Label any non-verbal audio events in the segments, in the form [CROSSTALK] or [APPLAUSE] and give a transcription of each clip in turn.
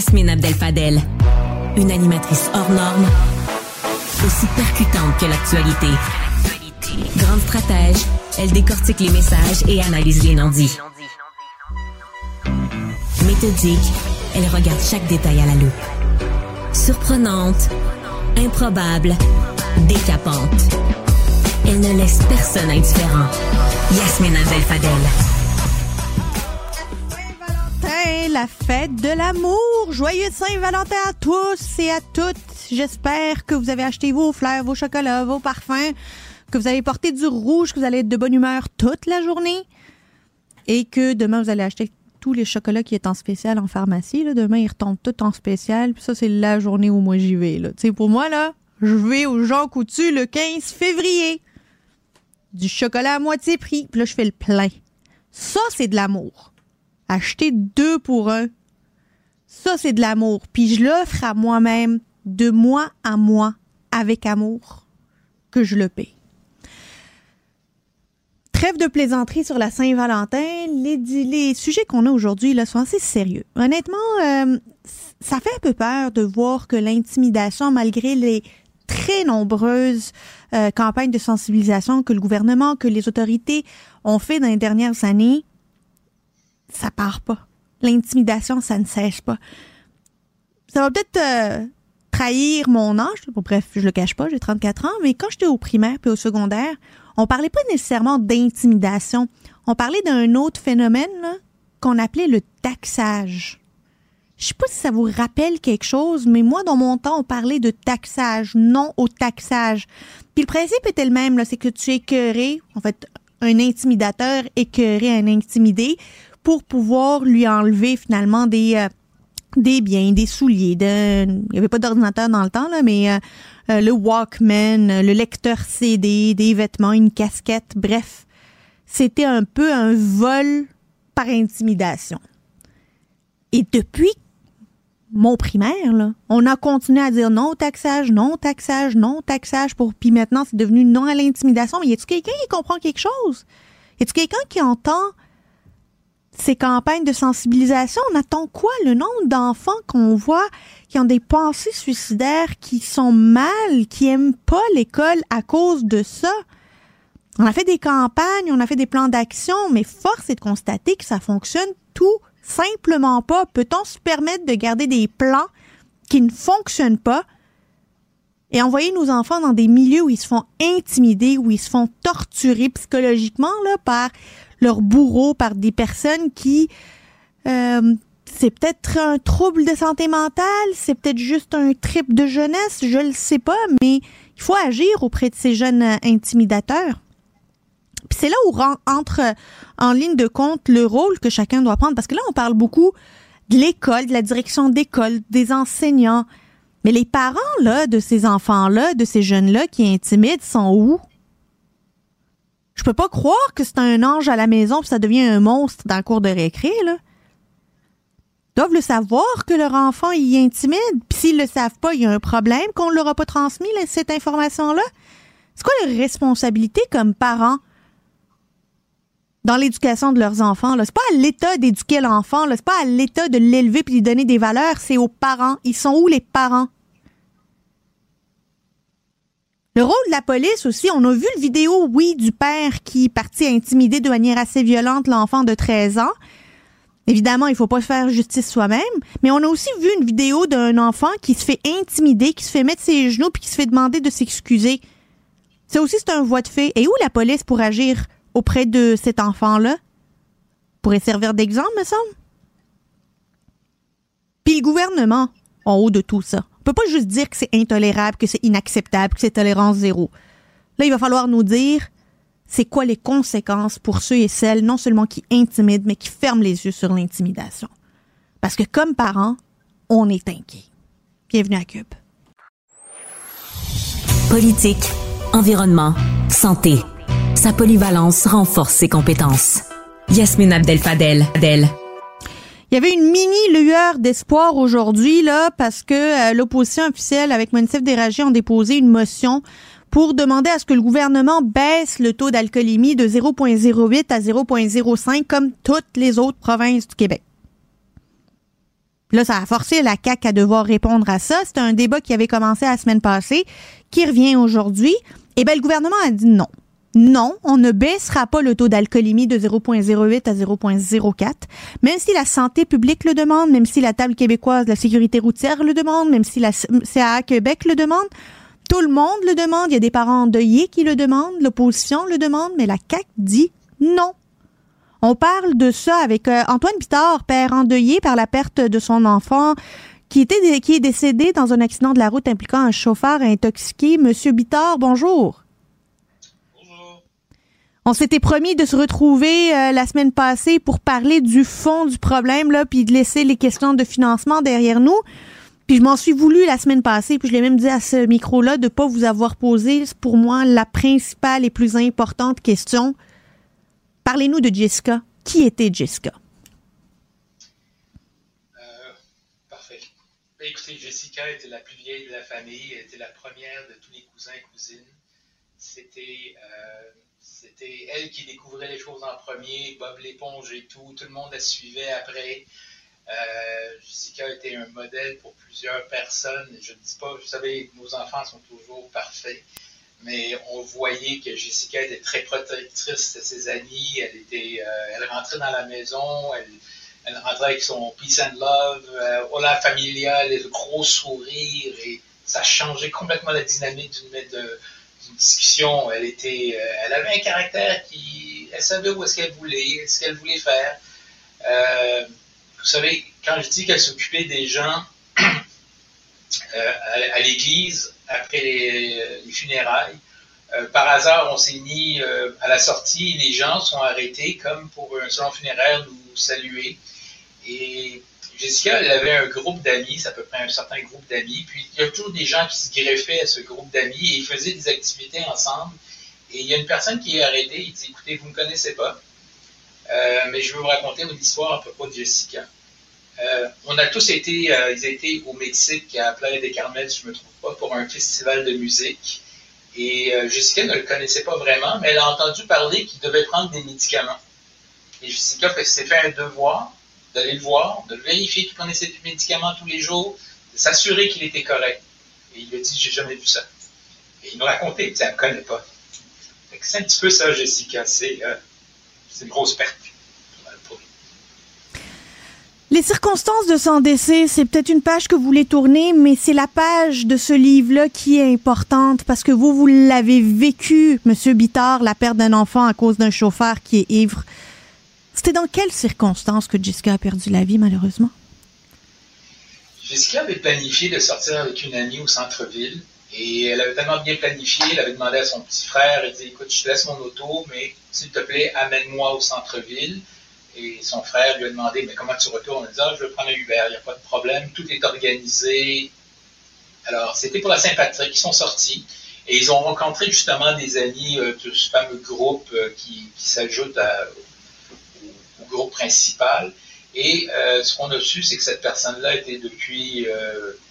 Yasmine Abdel-Fadel. Une animatrice hors norme, aussi percutante que l'actualité. Grande stratège, elle décortique les messages et analyse les non-dits. Méthodique, elle regarde chaque détail à la loupe. Surprenante, improbable, décapante. Elle ne laisse personne indifférent. Yasmine Abdel-Fadel. La fête de l'amour. Joyeux Saint-Valentin à tous et à toutes. J'espère que vous avez acheté vos fleurs, vos chocolats, vos parfums, que vous avez porté du rouge, que vous allez être de bonne humeur toute la journée et que demain vous allez acheter tous les chocolats qui est en spécial en pharmacie. Demain, ils retombent tout en spécial. Puis ça, c'est la journée où moi j'y vais. Là. Tu sais, pour moi, là, je vais au Jean Coutu le 15 février. Du chocolat à moitié prix. Puis là, je fais le plein. Ça, c'est de l'amour. Acheter deux pour un. Ça, c'est de l'amour. Puis je l'offre à moi-même, de moi à moi, avec amour, que je le paie. Trêve de plaisanterie sur la Saint-Valentin. Les, sujets qu'on a aujourd'hui là, sont assez sérieux. Honnêtement, euh, ça fait un peu peur de voir que l'intimidation, malgré les très nombreuses euh, campagnes de sensibilisation que le gouvernement, que les autorités ont fait dans les dernières années, ça part pas. L'intimidation, ça ne cesse pas. Ça va peut-être euh, trahir mon âge. Bref, je le cache pas, j'ai 34 ans, mais quand j'étais au primaire puis au secondaire, on parlait pas nécessairement d'intimidation. On parlait d'un autre phénomène qu'on appelait le taxage. Je sais pas si ça vous rappelle quelque chose, mais moi, dans mon temps, on parlait de taxage, non au taxage. Puis le principe était le même, c'est que tu écœurais, en fait, un intimidateur écœurait un intimidé pour pouvoir lui enlever finalement des, euh, des biens, des souliers. Il n'y avait pas d'ordinateur dans le temps, là, mais euh, euh, le Walkman, le lecteur CD, des vêtements, une casquette, bref. C'était un peu un vol par intimidation. Et depuis mon primaire, là, on a continué à dire non au taxage, non au taxage, non au taxage, pour puis maintenant c'est devenu non à l'intimidation. Mais y a-t-il quelqu'un qui comprend quelque chose? Y a-t-il quelqu'un qui entend ces campagnes de sensibilisation? On attend quoi? Le nombre d'enfants qu'on voit qui ont des pensées suicidaires, qui sont mal, qui aiment pas l'école à cause de ça. On a fait des campagnes, on a fait des plans d'action, mais force est de constater que ça fonctionne tout simplement pas. Peut-on se permettre de garder des plans qui ne fonctionnent pas et envoyer nos enfants dans des milieux où ils se font intimider, où ils se font torturer psychologiquement là, par leurs bourreaux, par des personnes qui... Euh, c'est peut-être un trouble de santé mentale, c'est peut-être juste un trip de jeunesse, je le sais pas, mais il faut agir auprès de ces jeunes euh, intimidateurs. Puis c'est là où entre en ligne de compte le rôle que chacun doit prendre, parce que là, on parle beaucoup de l'école, de la direction d'école, des enseignants. Mais les parents, là, de ces enfants-là, de ces jeunes-là qui intimident, sont où? Je peux pas croire que c'est un ange à la maison puis ça devient un monstre dans le cours de récré. Ils doivent le savoir que leur enfant y intimide. Puis s'ils le savent pas, il y a un problème qu'on ne leur a pas transmis cette information-là. C'est quoi leur responsabilité comme parents dans l'éducation de leurs enfants? C'est pas à l'État d'éduquer l'enfant, c'est pas à l'État de l'élever puis de lui donner des valeurs, c'est aux parents. Ils sont où les parents? Le rôle de la police aussi, on a vu le vidéo, oui, du père qui partit intimider de manière assez violente l'enfant de 13 ans. Évidemment, il faut pas faire justice soi-même, mais on a aussi vu une vidéo d'un enfant qui se fait intimider, qui se fait mettre ses genoux puis qui se fait demander de s'excuser. Ça aussi, c'est un voie de fait. Et où la police pour agir auprès de cet enfant-là? Pourrait servir d'exemple, me semble. Puis le gouvernement, en haut de tout ça. Peut pas juste dire que c'est intolérable, que c'est inacceptable, que c'est tolérance zéro. Là, il va falloir nous dire c'est quoi les conséquences pour ceux et celles non seulement qui intimident, mais qui ferment les yeux sur l'intimidation. Parce que comme parents, on est inquiets. Bienvenue à Cube. Politique, environnement, santé. Sa polyvalence renforce ses compétences. Yasmine Abdel-Fadel. Adel. Il y avait une mini lueur d'espoir aujourd'hui là parce que euh, l'opposition officielle avec Monicef Déragé ont déposé une motion pour demander à ce que le gouvernement baisse le taux d'alcoolémie de 0,08 à 0,05 comme toutes les autres provinces du Québec. Là, ça a forcé la CAQ à devoir répondre à ça. C'était un débat qui avait commencé la semaine passée, qui revient aujourd'hui. Eh bien, le gouvernement a dit non. Non, on ne baissera pas le taux d'alcoolémie de 0,08 à 0,04, même si la santé publique le demande, même si la table québécoise de la sécurité routière le demande, même si la CAA Québec le demande. Tout le monde le demande. Il y a des parents endeuillés qui le demandent, l'opposition le demande, mais la CAQ dit non. On parle de ça avec euh, Antoine Bittard, père endeuillé par la perte de son enfant qui, était, qui est décédé dans un accident de la route impliquant un chauffeur intoxiqué. Monsieur bonjour. Bonjour. On s'était promis de se retrouver euh, la semaine passée pour parler du fond du problème, là, puis de laisser les questions de financement derrière nous. Puis je m'en suis voulu la semaine passée, puis je l'ai même dit à ce micro-là de ne pas vous avoir posé, pour moi, la principale et plus importante question Parlez-nous de Jessica. Qui était Jessica? Euh, parfait. Ben, écoutez, Jessica était la plus vieille de la famille, elle était la première de tous les cousins et cousines. C'était, elle qui découvrait les choses en premier, Bob l'éponge et tout, tout le monde la suivait après. Euh, Jessica était un modèle pour plusieurs personnes. Je ne dis pas, vous savez, nos enfants sont toujours parfaits mais on voyait que Jessica était très protectrice de ses amis. Elle, était, euh, elle rentrait dans la maison, elle, rentrait avec son peace and love, euh, hola familia, les gros sourires, et ça changeait complètement la dynamique d'une discussion. Elle était, euh, elle avait un caractère qui, elle savait où est-ce qu'elle voulait, ce qu'elle voulait faire. Euh, vous savez, quand je dis qu'elle s'occupait des gens [CLEARS THROAT] à, à l'église, après les, funérailles. Euh, par hasard, on s'est mis euh, à la sortie, les gens sont arrêtés comme pour un salon funéraire nous saluer. Et Jessica, elle avait un groupe d'amis, c'est à peu près un certain groupe d'amis. Puis il y a toujours des gens qui se greffaient à ce groupe d'amis et ils faisaient des activités ensemble. Et il y a une personne qui est arrêtée, il dit Écoutez, vous ne me connaissez pas, euh, mais je veux vous raconter une histoire à propos de Jessica. Euh, on a tous été, euh, ils étaient au Mexique, à Playa des Carmel, je ne me trompe pas, pour un festival de musique. Et Jessica ne le connaissait pas vraiment, mais elle a entendu parler qu'il devait prendre des médicaments. Et Jessica s'est fait un devoir d'aller le voir, de vérifier qu'il prenait ses médicaments tous les jours, de s'assurer qu'il était correct. Et il a dit, j'ai jamais vu ça. Et il nous racontait, il dit, elle ne connaît pas. C'est un petit peu ça, Jessica. C'est une grosse perte. Les circonstances de son décès, c'est peut-être une page que vous voulez tourner, mais c'est la page de ce livre-là qui est importante parce que vous, vous l'avez vécu, Monsieur Bittard, la perte d'un enfant à cause d'un chauffeur qui est ivre. C'était dans quelles circonstances que Jessica a perdu la vie, malheureusement? Jessica avait planifié de sortir avec une amie au centre-ville et elle avait tellement bien planifié, elle avait demandé à son petit frère, elle dit, écoute, je te laisse mon auto, mais s'il te plaît, amène-moi au centre-ville. Et son frère lui a demandé Mais comment tu retournes? A dit ah, Je vais prendre un Uber, il n'y a pas de problème, tout est organisé. Alors, c'était pour la Saint-Patrick, ils sont sortis et ils ont rencontré justement des amis euh, de ce fameux groupe euh, qui, s'ajoute au, groupe principal. Et euh, ce qu'on a su, c'est que cette personne-là était depuis,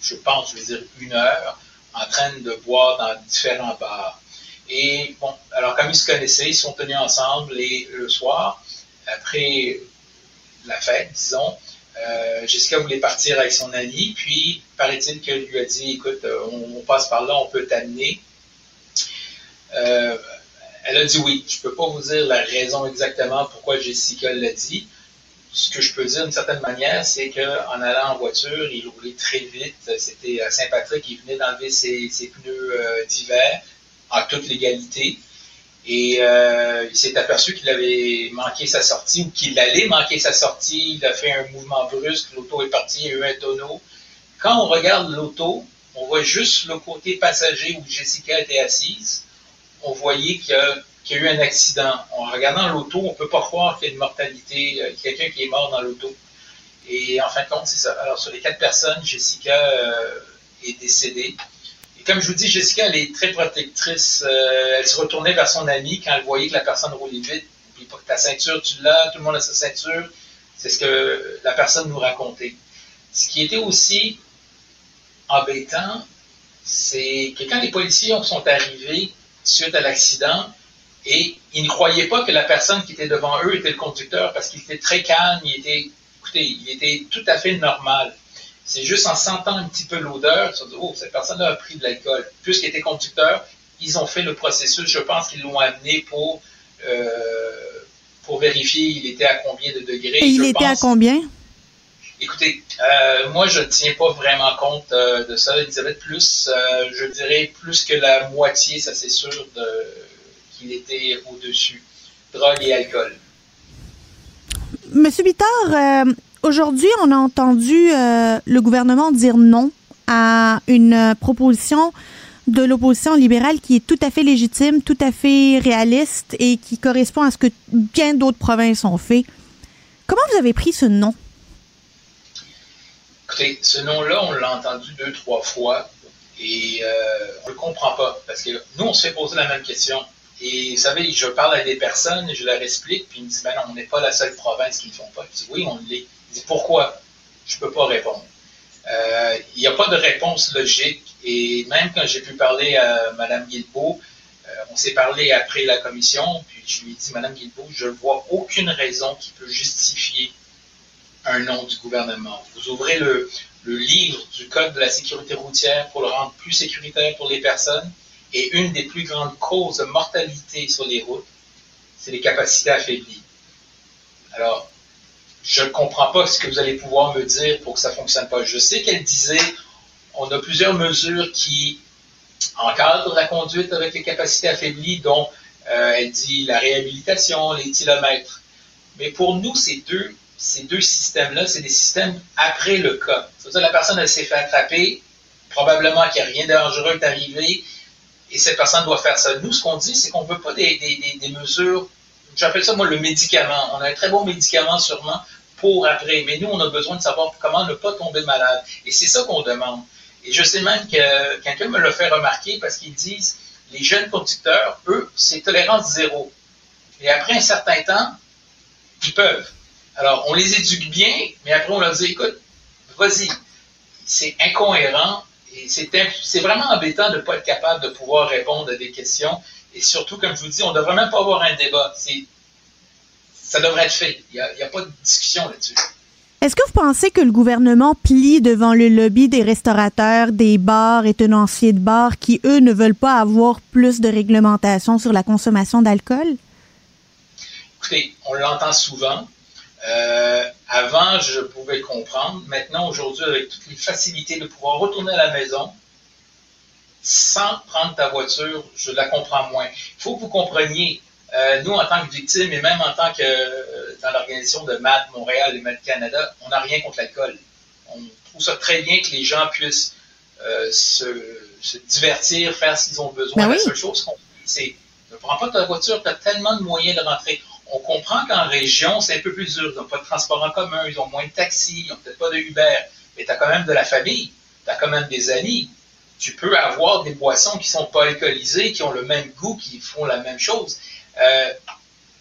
je pense, je vais dire une heure, en train de boire dans différents bars. Et bon, alors comme ils se connaissaient, ils sont tenus ensemble et le soir, après la fête, disons, euh, Jessica voulait partir avec son ami, puis paraît-il qu'elle lui a dit Écoute, euh, on, passe par là, on peut t'amener. Euh, elle a dit oui. Je ne peux pas vous dire la raison exactement pourquoi Jessica l'a dit. Ce que je peux dire d'une certaine manière, c'est qu'en allant en voiture, il roulait très vite. C'était à Saint-Patrick, il venait d'enlever ses, pneus d'hiver en toute légalité. Et euh, il s'est aperçu qu'il avait manqué sa sortie ou qu'il allait manquer sa sortie. Il a fait un mouvement brusque, l'auto est partie, il y a eu un tonneau. Quand on regarde l'auto, on voit juste le côté passager où Jessica était assise. On voyait qu'il y, a eu un accident. En regardant l'auto, on ne peut pas croire qu'il y a une mortalité, euh, quelqu'un qui est mort dans l'auto. Et en fin de compte, c'est ça. Alors, sur les quatre personnes, Jessica euh, est décédée comme je vous dis, Jessica, elle est très protectrice. Euh, elle se retournait vers son ami quand elle voyait que la personne roulait vite. Puis ta ceinture, tu l'as, tout le monde a sa ceinture. C'est ce que la personne nous racontait. Ce qui était aussi embêtant, c'est que quand les policiers sont arrivés suite à l'accident, et ils ne croyaient pas que la personne qui était devant eux était le conducteur parce qu'il était très calme, il était, écoutez, il était tout à fait normal. C'est juste en sentant un petit peu l'odeur, tu oh, cette personne a pris de l'alcool. Puisqu'il était conducteur, ils ont fait le processus. Je pense qu'ils l'ont amené pour, euh, pour vérifier il était à combien de degrés. Et il était à combien? Écoutez, euh, moi, je ne tiens pas vraiment compte euh, de ça. Elisabeth, plus, je dirais plus que la moitié, ça c'est sûr, qu'il était au-dessus. Drogue et alcool. Monsieur Bittard, aujourd'hui, on a entendu le gouvernement dire non à une proposition de l'opposition libérale qui est tout à fait légitime, tout à fait réaliste et qui correspond à ce que bien d'autres provinces ont fait. Comment vous avez pris ce nom? Écoutez, ce nom-là, on l'a entendu deux, trois fois et euh, on ne le comprend pas parce que nous, on se fait poser la même question. Et vous savez, je parle à des personnes, je leur explique, puis ils me disent, ben non, on n'est pas la seule province qui ne le font pas. Je dis, oui, on l'est. Ils disent, pourquoi? Je ne peux pas répondre. Euh, il n'y a pas de réponse logique. Et même quand j'ai pu parler à Mme Guilbeault, euh, on s'est parlé après la commission, puis je lui ai dit, Mme Guilbeault, je ne vois aucune raison qui peut justifier un nom du gouvernement. Vous ouvrez le, livre du Code de la sécurité routière pour le rendre plus sécuritaire pour les personnes, et une des plus grandes causes de mortalité sur les routes, c'est les capacités affaiblies. Alors, je ne comprends pas ce que vous allez pouvoir me dire pour que ça ne fonctionne pas. Je sais qu'elle disait, on a plusieurs mesures qui encadrent la conduite avec les capacités affaiblies, dont euh, elle dit la réhabilitation, les kilomètres. Mais pour nous, ces deux, ces deux systèmes-là, c'est des systèmes après le cas. C'est-à-dire la personne, elle s'est fait attraper, probablement qu'il n'y a rien de dangereux est arrivé, et cette personne doit faire ça. Nous, ce qu'on dit, c'est qu'on ne veut pas des mesures j'appelle ça moi le médicament. On a un très bon médicament sûrement pour après, mais nous, on a besoin de savoir comment ne pas tomber malade. Et c'est ça qu'on demande. Et je sais même que quelqu'un me l'a fait remarquer parce qu'ils disent, les jeunes conducteurs, eux, c'est tolérance zéro. Et après un certain temps, ils peuvent. Alors, on les éduque bien, mais après, on leur dit, écoute, vas-y. C'est incohérent et c'est vraiment embêtant de ne pas être capable de pouvoir répondre à des questions. Et surtout, comme je vous dis, on ne devrait même pas avoir un débat. Ça devrait être fait. Il n'y a, pas de discussion là-dessus. Est-ce que vous pensez que le gouvernement plie devant le lobby des restaurateurs, des bars et tenanciers de bars qui, eux, ne veulent pas avoir plus de réglementation sur la consommation d'alcool? Écoutez, on l'entend souvent. Euh, avant, je pouvais comprendre. Maintenant, aujourd'hui, avec toutes les facilités de pouvoir retourner à la maison, sans prendre ta voiture, je la comprends moins. Il faut que vous compreniez, euh, nous, en tant que victimes, et même en tant que euh, dans l'organisation de MAD Montréal et MAD Canada, on n'a rien contre l'alcool. On trouve ça très bien que les gens puissent se, divertir, faire ce qu'ils ont besoin. Ben la seule chose qu'on dit, c'est ne prends pas ta voiture, tu as tellement de moyens de rentrer. On comprend qu'en région, c'est un peu plus dur. Ils n'ont pas de transport en commun, ils ont moins de taxis, ils n'ont peut-être pas de Uber, mais tu as quand même de la famille, tu as quand même des amis tu peux avoir des boissons qui sont pas alcoolisées, qui ont le même goût, qui font la même chose. Euh,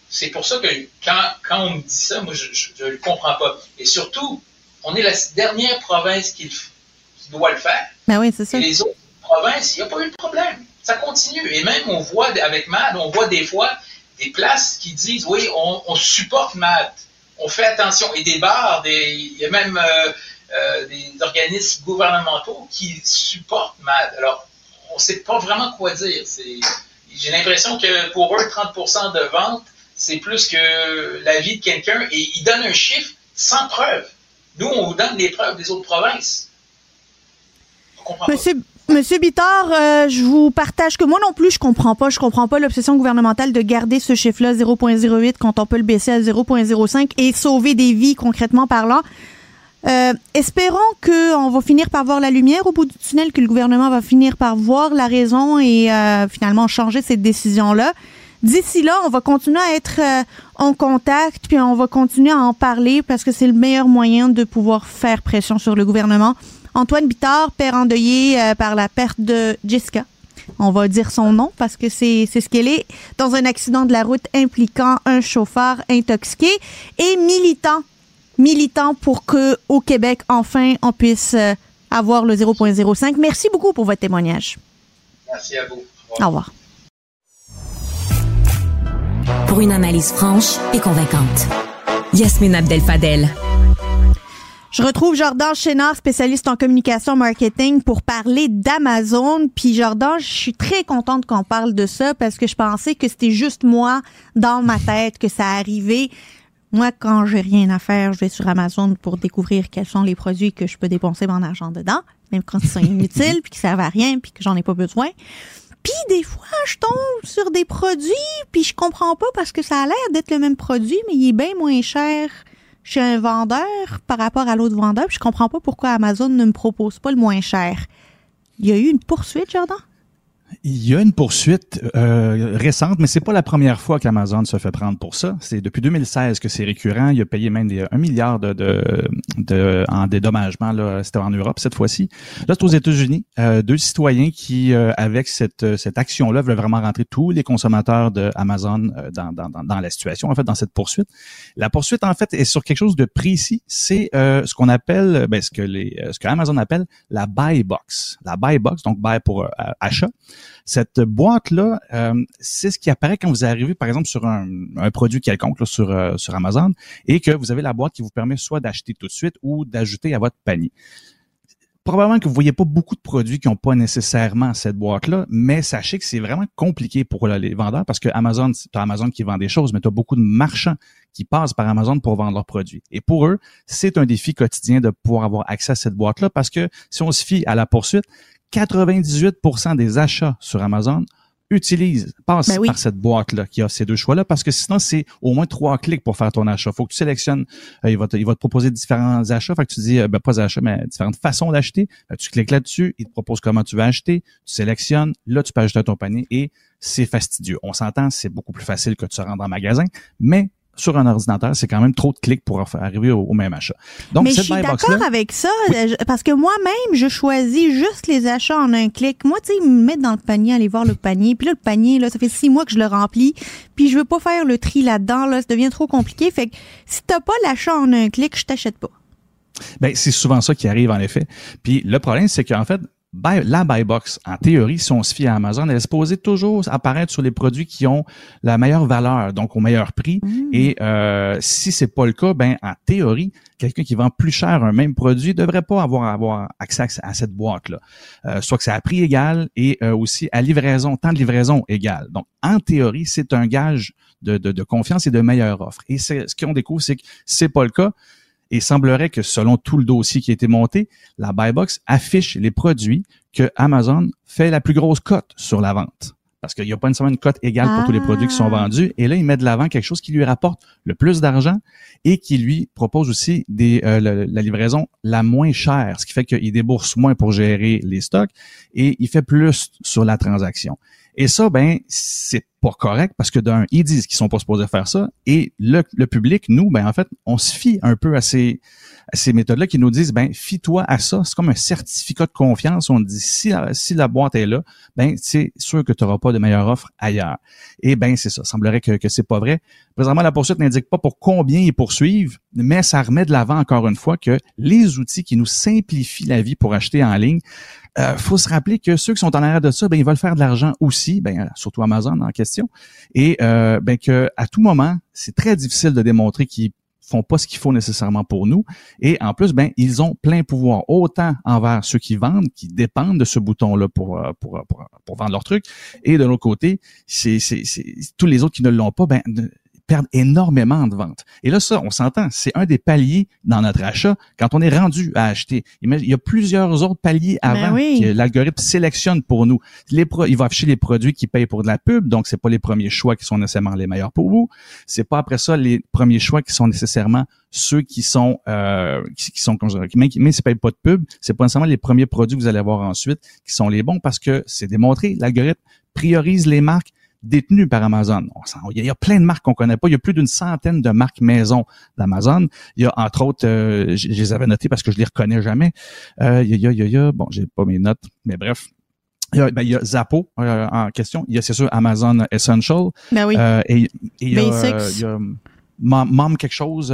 c'est pour ça que quand, quand, on me dit ça, moi, je ne le comprends pas. Et surtout, on est la dernière province qui, doit le faire. Ben oui, c'est ça. Et les autres provinces, il n'y a pas eu de problème. Ça continue. Et même, on voit avec MAD, on voit des fois des places qui disent, oui, on, supporte MAD. On fait attention. Et des bars, des, il y a même... Euh, euh, des organismes gouvernementaux qui supportent MAD. Alors, on ne sait pas vraiment quoi dire. J'ai l'impression que pour eux, 30% de vente, c'est plus que la vie de quelqu'un et ils donnent un chiffre sans preuve. Nous, on vous donne les preuves des autres provinces. Monsieur, Monsieur Bittard, euh, je vous partage que moi non plus, je comprends pas. Je comprends pas l'obsession gouvernementale de garder ce chiffre-là 0.08 quand on peut le baisser à 0.05 et sauver des vies concrètement parlant. Euh, espérons qu'on va finir par voir la lumière au bout du tunnel, que le gouvernement va finir par voir la raison et euh, finalement changer cette décision-là. D'ici là, on va continuer à être euh, en contact, puis on va continuer à en parler parce que c'est le meilleur moyen de pouvoir faire pression sur le gouvernement. Antoine Bittard, père endeuillé par la perte de Jessica. On va dire son nom parce que c'est ce qu'elle est dans un accident de la route impliquant un chauffeur intoxiqué et militant militant pour que au Québec, enfin, on puisse euh, avoir le 0.05. Merci beaucoup pour votre témoignage. Merci à vous. Au revoir. Pour une analyse franche et convaincante, Yasmine Abdel-Fadel. Je retrouve Jordan Chénard, spécialiste en communication marketing, pour parler d'Amazon. Puis Jordan, je suis très contente qu'on parle de ça parce que je pensais que c'était juste moi dans ma tête que ça arrivait. Moi, quand j'ai rien à faire, je vais sur Amazon pour découvrir quels sont les produits que je peux dépenser mon argent dedans, même quand ils sont inutiles, puis qui servent à rien, puis que j'en ai pas besoin. Puis des fois, je tombe sur des produits, puis je comprends pas parce que ça a l'air d'être le même produit, mais il est bien moins cher chez un vendeur par rapport à l'autre vendeur. Puis je comprends pas pourquoi Amazon ne me propose pas le moins cher. Il y a eu une poursuite, Jordan? Il y a une poursuite euh, récente, mais c'est pas la première fois qu'Amazon se fait prendre pour ça. C'est depuis 2016 que c'est récurrent. Il a payé même des, un milliard de, de, de en dédommagement. C'était en Europe cette fois-ci. Là, c'est aux États-Unis. Euh, deux citoyens qui, euh, avec cette, cette action-là, veulent vraiment rentrer tous les consommateurs de Amazon euh, dans, dans, dans, la situation, en fait, dans cette poursuite. La poursuite, en fait, est sur quelque chose de précis. C'est ce qu'on appelle, ben, ce que les, ce que Amazon appelle la buy box. La buy box, donc buy pour achat. Cette boîte-là, euh, c'est ce qui apparaît quand vous arrivez, par exemple, sur un, produit quelconque sur, euh, sur Amazon et que vous avez la boîte qui vous permet soit d'acheter tout de suite ou d'ajouter à votre panier probablement que vous voyez pas beaucoup de produits qui n'ont pas nécessairement cette boîte-là, mais sachez que c'est vraiment compliqué pour les vendeurs parce que Amazon, c'est Amazon qui vend des choses, mais tu as beaucoup de marchands qui passent par Amazon pour vendre leurs produits. Et pour eux, c'est un défi quotidien de pouvoir avoir accès à cette boîte-là parce que si on se fie à la poursuite, 98% des achats sur Amazon utilisent, passent ben par cette boîte-là qui a ces deux choix-là, parce que sinon, c'est au moins trois clics pour faire ton achat. faut que tu sélectionnes, euh, il, va te, il va te proposer différents achats, fait que tu dis, euh, ben, pas achats, mais différentes façons d'acheter. tu cliques là-dessus, il te propose comment tu veux acheter, tu sélectionnes, là, tu peux ajouter à ton panier et c'est fastidieux. On s'entend, c'est beaucoup plus facile que de se rendre en magasin, mais sur un ordinateur, c'est quand même trop de clics pour arriver au, même achat. Donc, Mais je suis d'accord avec ça, euh, parce que moi-même, je choisis juste les achats en un clic. Moi, tu sais, me mettre dans le panier, aller voir le panier, puis là, le panier, là, ça fait six mois que je le remplis, puis je veux pas faire le tri là-dedans, là, ça devient trop compliqué. Fait que si t'as pas l'achat en un clic, je t'achète pas. Ben, c'est souvent ça qui arrive, en effet. Puis le problème, c'est qu'en fait, la buy box, en théorie, si on se fie à Amazon, elle est supposée toujours apparaître sur les produits qui ont la meilleure valeur, donc au meilleur prix. Mm. Et euh, si c'est pas le cas, ben en théorie, quelqu'un qui vend plus cher un même produit devrait pas avoir avoir accès à cette boîte-là. Euh, soit que c'est à prix égal et euh, aussi à livraison, temps de livraison égal. Donc, en théorie, c'est un gage de, de, de, confiance et de meilleure offre. Et ce qu'on découvre, c'est que c'est pas le cas. Et semblerait que selon tout le dossier qui a été monté, la Buybox affiche les produits que Amazon fait la plus grosse cote sur la vente. Parce qu'il n'y a pas nécessairement une cote égale pour tous les produits qui sont ah. vendus. Et là, il met de l'avant quelque chose qui lui rapporte le plus d'argent et qui lui propose aussi des, euh, la, livraison la moins chère, ce qui fait qu'il débourse moins pour gérer les stocks et il fait plus sur la transaction. Et ça, ben, c'est pas correct parce que d'un, ils disent qu'ils sont pas supposés faire ça. Et le, le public, nous, ben, en fait, on se fie un peu à ces, ces méthodes-là qui nous disent, ben, fie-toi à ça. C'est comme un certificat de confiance. On dit, si, si la boîte est là, ben, c'est sûr que tu n'auras pas de meilleure offre ailleurs. Et ben, c'est ça. semblerait que, que c'est pas vrai. Présentement, la poursuite n'indique pas pour combien ils poursuivent, mais ça remet de l'avant encore une fois que les outils qui nous simplifient la vie pour acheter en ligne, euh, faut se rappeler que ceux qui sont en arrière de ça, ben, ils veulent faire de l'argent aussi, ben, surtout Amazon en question, et euh, ben, que à tout moment, c'est très difficile de démontrer qu'ils font pas ce qu'il faut nécessairement pour nous. Et en plus, ben, ils ont plein pouvoir, autant envers ceux qui vendent, qui dépendent de ce bouton-là pour, euh, pour, pour, pour, vendre leurs trucs. Et de l'autre côté, c'est, c'est, tous les autres qui ne l'ont pas, ben, perdent énormément de ventes. Et là, ça, on s'entend, c'est un des paliers dans notre achat quand on est rendu à acheter. Il y a plusieurs autres paliers ben avant que l'algorithme sélectionne pour nous. Les il va afficher les produits qui payent pour de la pub, donc c'est pas les premiers choix qui sont nécessairement les meilleurs pour vous. C'est pas après ça les premiers choix qui sont nécessairement ceux qui sont euh, qui, qui, sont mais, mais c'est pas de pub, c'est pas nécessairement les premiers produits que vous allez avoir ensuite qui sont les bons parce que c'est démontré, l'algorithme priorise les marques détenu par Amazon. Il y a plein de marques qu'on connaît pas. Il y a plus d'une centaine de marques maison d'Amazon. Il y a entre autres, euh, je, les avais notées parce que je les reconnais jamais. Euh, il, y a, il, y a, il y a, bon, j'ai pas mes notes, mais bref. Il y a, ben, il y a Zappo euh, en question. Il y a, c'est sûr, Amazon Essential. Ben oui. Euh, et, et il y a, il y a Mom, quelque chose.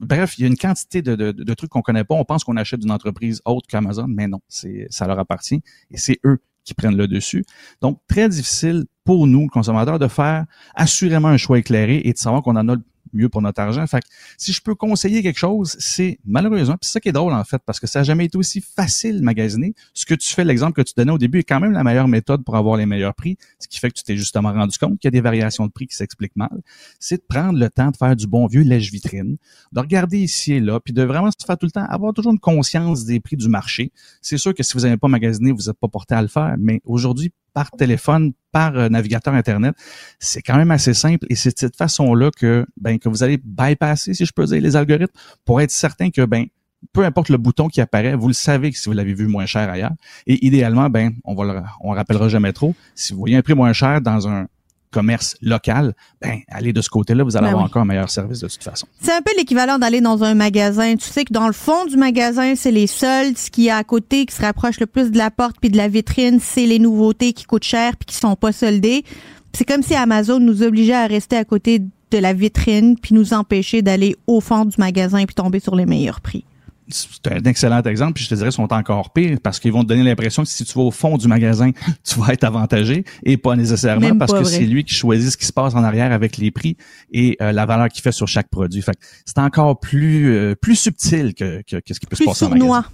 bref, il y a une quantité de, de, de trucs qu'on connaît pas. On pense qu'on achète d'une entreprise autre qu'Amazon, mais non, c'est ça leur appartient et c'est eux qui prennent le dessus. Donc, très difficile pour nous, consommateurs, de faire assurément un choix éclairé et de savoir qu'on en a mieux pour notre argent. Fait si je peux conseiller quelque chose, c'est malheureusement, puis c'est ça qui est drôle en fait, parce que ça n'a jamais été aussi facile magasiner. Ce que tu fais, l'exemple que tu donnais au début est quand même la meilleure méthode pour avoir les meilleurs prix, ce qui fait que tu t'es justement rendu compte qu'il y a des variations de prix qui s'expliquent mal. C'est de prendre le temps de faire du bon vieux lèche-vitrine, de regarder ici et là, puis de vraiment se faire tout le temps, avoir toujours une conscience des prix du marché. C'est sûr que si vous n'avez pas magasiné, vous n'êtes pas porté à le faire, mais aujourd'hui, par téléphone, par euh, navigateur Internet, c'est quand même assez simple et c'est de cette façon-là que, ben, que vous allez bypasser, si je peux dire, les algorithmes pour être certain que, ben, peu importe le bouton qui apparaît, vous le savez si vous l'avez vu moins cher ailleurs. Et idéalement, ben, on va le, on rappellera jamais trop. Si vous voyez un prix moins cher dans un commerce local, ben, allez de ce côté-là, vous allez Ben avoir oui. encore un meilleur service de toute façon. C'est un peu l'équivalent d'aller dans un magasin. Tu sais que dans le fond du magasin, c'est les soldes. Ce qui est à côté, qui se rapproche le plus de la porte puis de la vitrine, c'est les nouveautés qui coûtent cher puis qui sont pas soldées. C'est comme si Amazon nous obligeait à rester à côté de la vitrine puis nous empêcher d'aller au fond du magasin puis tomber sur les meilleurs prix. C'est un excellent exemple, puis je te dirais, ils sont encore pires parce qu'ils vont te donner l'impression que si tu vas au fond du magasin, [LAUGHS] tu vas être avantagé et pas nécessairement Même parce pas que c'est lui qui choisit ce qui se passe en arrière avec les prix et euh, la valeur qu'il fait sur chaque produit. Fait que c'est encore plus euh, plus subtil que, que, que ce qui peut Plus se passer en sournois. magasin.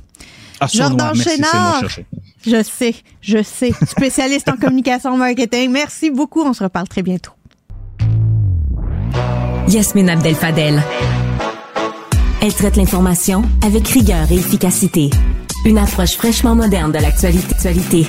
Ah, Jordan Chénard. Je sais, je sais. Spécialiste en [LAUGHS] communication marketing. Merci beaucoup. On se reparle très bientôt. Yasmine Abdel Fadel. Elle traite l'information avec rigueur et efficacité. Une approche fraîchement moderne de l'actualité.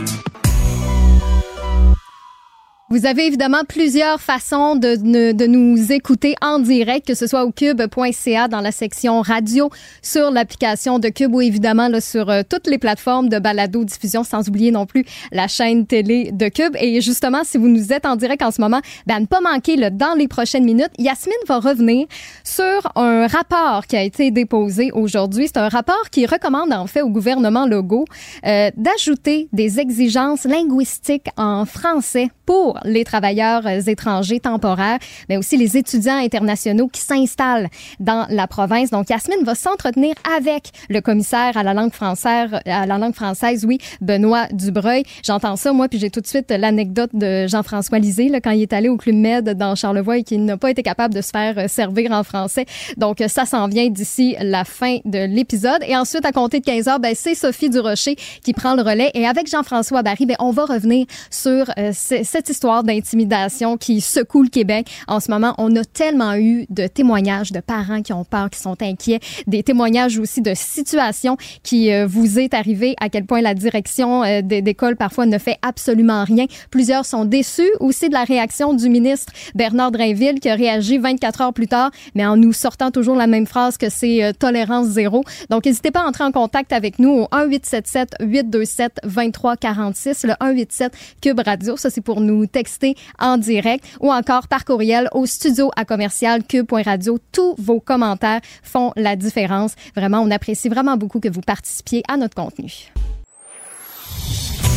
Vous avez évidemment plusieurs façons de, de, de nous écouter en direct, que ce soit au cube.ca dans la section radio, sur l'application de Cube ou évidemment là, sur euh, toutes les plateformes de balado-diffusion, sans oublier non plus la chaîne télé de Cube. Et justement, si vous nous êtes en direct en ce moment, ben, ne pas manquer là, dans les prochaines minutes, Yasmine va revenir sur un rapport qui a été déposé aujourd'hui. C'est un rapport qui recommande en fait au gouvernement Legault euh, d'ajouter des exigences linguistiques en français pour les travailleurs euh, étrangers temporaires, mais aussi les étudiants internationaux qui s'installent dans la province. Donc, Yasmine va s'entretenir avec le commissaire à la langue française, à la langue française, oui, Benoît Dubreuil. J'entends ça, moi, puis j'ai tout de suite l'anecdote de Jean-François Lisée, là, quand il est allé au Club Med dans Charlevoix et qu'il n'a pas été capable de se faire euh, servir en français. Donc, euh, ça s'en vient d'ici la fin de l'épisode. Et ensuite, à compter de 15 heures, ben, c'est Sophie Durocher qui prend le relais. Et avec Jean-François Barry, ben, on va revenir sur euh, cette histoire d'intimidation qui secoue le Québec. En ce moment, on a tellement eu de témoignages de parents qui ont peur, qui sont inquiets, des témoignages aussi de situations qui euh, vous est arrivé, à quel point la direction euh, d'école parfois ne fait absolument rien. Plusieurs sont déçus aussi de la réaction du ministre Bernard Drainville qui a réagi 24 heures plus tard, mais en nous sortant toujours la même phrase que c'est euh, tolérance zéro. Donc, n'hésitez pas à entrer en contact avec nous au 1877 827 2346, le 187 Cube Radio. Ça, c'est pour nous texter en direct ou encore par courriel au studio à commercial cube.radio. Tous vos commentaires font la différence. Vraiment, on apprécie vraiment beaucoup que vous participiez à notre contenu.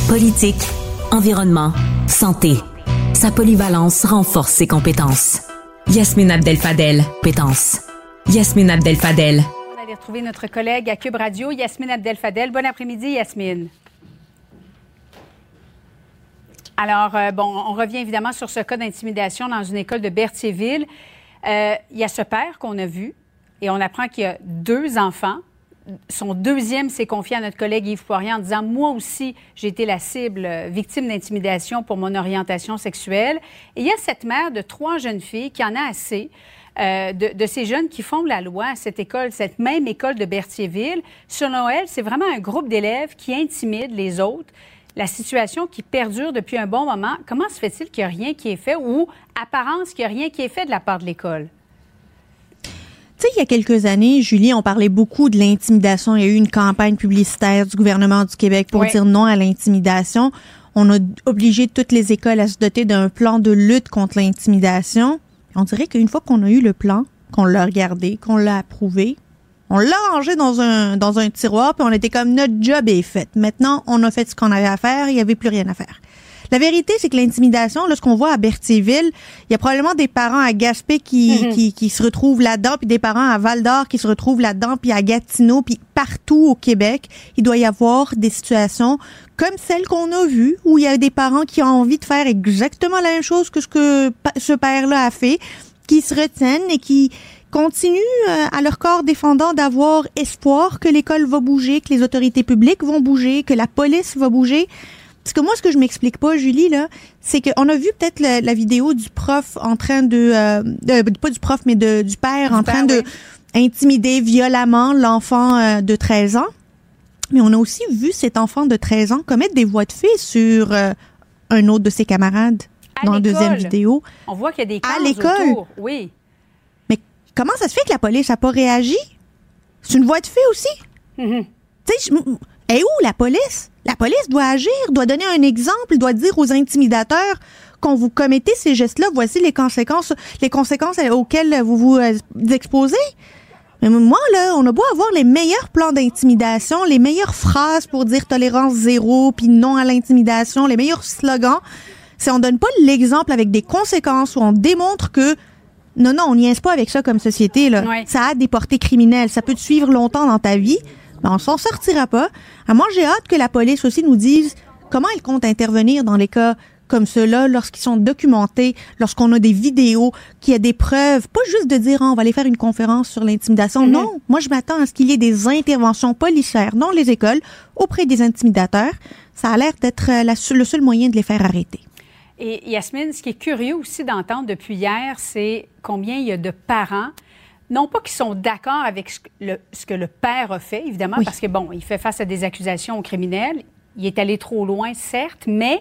Politique, environnement, santé. Sa polyvalence renforce ses compétences. Yasmine Abdel Fadel, compétences. Yasmine Abdel Fadel. On allait retrouver notre collègue à Cube Radio, Yasmine Abdel-Fadel. Bon après-midi, Yasmine. Alors, euh, bon, on revient évidemment sur ce cas d'intimidation dans une école de Berthierville. Euh, Il y a ce père qu'on a vu et on apprend qu'il y a deux enfants. Son deuxième s'est confié à notre collègue Yves Poirier en disant Moi aussi, j'ai été la cible, euh, victime d'intimidation pour mon orientation sexuelle. Et il y a cette mère de trois jeunes filles qui en a assez de, de ces jeunes qui font la loi à cette école, cette même école de Berthierville. Selon elle, c'est vraiment un groupe d'élèves qui intimide les autres. La situation qui perdure depuis un bon moment, comment se fait-il qu'il n'y a rien qui est fait ou apparence qu'il n'y a rien qui est fait de la part de l'école? Tu sais, il y a quelques années, Julie, on parlait beaucoup de l'intimidation. Il y a eu une campagne publicitaire du gouvernement du Québec pour Oui. dire non à l'intimidation. On a obligé toutes les écoles à se doter d'un plan de lutte contre l'intimidation. On dirait qu'une fois qu'on a eu le plan, qu'on l'a regardé, qu'on l'a approuvé, on l'a rangé dans un, dans un tiroir, puis on était comme notre job est fait. Maintenant, on a fait ce qu'on avait à faire, il n'y avait plus rien à faire. La vérité, c'est que l'intimidation, là, ce qu'on voit à Berthierville, il y a probablement des parents à Gaspé qui, qui, qui se retrouvent là-dedans, puis des parents à Val-d'Or qui se retrouvent là-dedans, puis à Gatineau, puis partout au Québec, il doit y avoir des situations comme celle qu'on a vue, où il y a des parents qui ont envie de faire exactement la même chose que ce que ce père-là a fait, qui se retiennent et qui continuent euh, à leur corps défendant d'avoir espoir que l'école va bouger, que les autorités publiques vont bouger, que la police va bouger. Parce que moi, ce que je m'explique pas, Julie, là, c'est qu'on a vu peut-être la, vidéo du prof en train de, euh, pas du prof, mais de, du père en train de intimider violemment l'enfant euh, de 13 ans. Mais on a aussi vu cet enfant de 13 ans commettre des voies de fait sur euh, un autre de ses camarades dans la deuxième vidéo. On voit qu'il y a des cas à l'école. Oui. Comment ça se fait que la police n'a pas réagi? C'est une voie de fait aussi. Mm-hmm. Tu sais, et où la police? La police doit agir, doit donner un exemple, doit dire aux intimidateurs quand vous commettez ces gestes-là, voici les conséquences, les conséquences auxquelles vous vous euh, exposez. Mais moi, là, on a beau avoir les meilleurs plans d'intimidation, les meilleures phrases pour dire tolérance zéro, puis non à l'intimidation, les meilleurs slogans. Si on donne pas l'exemple avec des conséquences où on démontre que non, non, on n'y est pas avec ça comme société. Là. Ça a des portées criminelles. Ça peut te suivre longtemps dans ta vie. Ben, on s'en sortira pas. À moi, j'ai hâte que la police aussi nous dise comment elle compte intervenir dans les cas comme cela lorsqu'ils sont documentés, lorsqu'on a des vidéos, qu'il y a des preuves, pas juste de dire ah, on va aller faire une conférence sur l'intimidation. Mm-hmm. Non, moi je m'attends à ce qu'il y ait des interventions policières dans les écoles auprès des intimidateurs. Ça a l'air d'être euh, le seul moyen de les faire arrêter. Et Yasmine, ce qui est curieux aussi d'entendre depuis hier, c'est combien il y a de parents non pas qui sont d'accord avec ce que, le, père a fait, évidemment, parce que, bon, il fait face à des accusations criminelles. Il est allé trop loin, certes, mais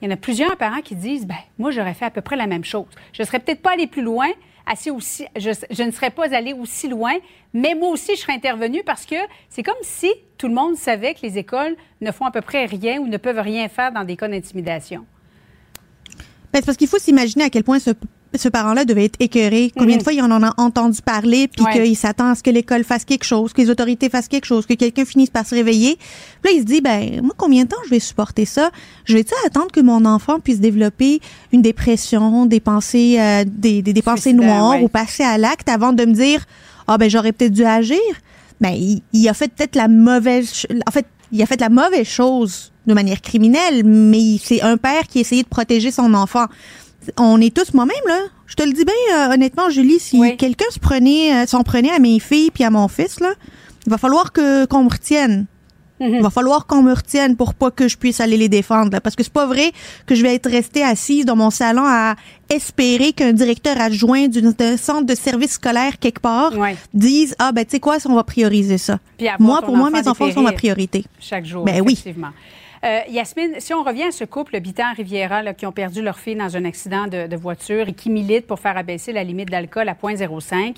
il y en a plusieurs parents qui disent ben moi j'aurais fait à peu près la même chose. Je ne serais peut-être pas allé plus loin, assez aussi je, ne serais pas allé aussi loin, mais moi aussi je serais intervenu parce que c'est comme si tout le monde savait que les écoles ne font à peu près rien ou ne peuvent rien faire dans des cas d'intimidation. Ben, c'est parce qu'il faut s'imaginer à quel point ce ce parent-là devait être écœuré. Combien de mhm. fois il en a entendu parler, puis qu'il s'attend à ce que l'école fasse quelque chose, que les autorités fassent quelque chose, que quelqu'un finisse par se réveiller. Puis là, il se dit, ben moi, combien de temps je vais supporter ça? Je vais-tu attendre que mon enfant puisse développer une dépression, des pensées, euh, des, des, pensées noires ou passer à l'acte avant de me dire, ah ben j'aurais peut-être dû agir? Ben il, il a fait peut-être la mauvaise, en fait, il a fait la mauvaise chose de manière criminelle, mais c'est un père qui essayait de protéger son enfant on est tous moi-même là. Je te le dis bien euh, honnêtement, Julie, si quelqu'un se prenait, euh, s'en prenait à mes filles puis à mon fils là, il va falloir que qu'on me retienne. Il va falloir qu'on me retienne pour pas que je puisse aller les défendre. parce que c'est pas vrai que je vais être restée assise dans mon salon à espérer qu'un directeur adjoint d'un centre de service scolaire quelque part dise ah ben tu sais quoi, on va prioriser ça. Moi pour moi mes enfants sont ma priorité. Chaque jour. Ben effectivement. oui. Euh, Yasmine, si on revient à ce couple Bitan-Riviera qui ont perdu leur fille dans un accident de, voiture et qui militent pour faire abaisser la limite d'alcool à 0,05,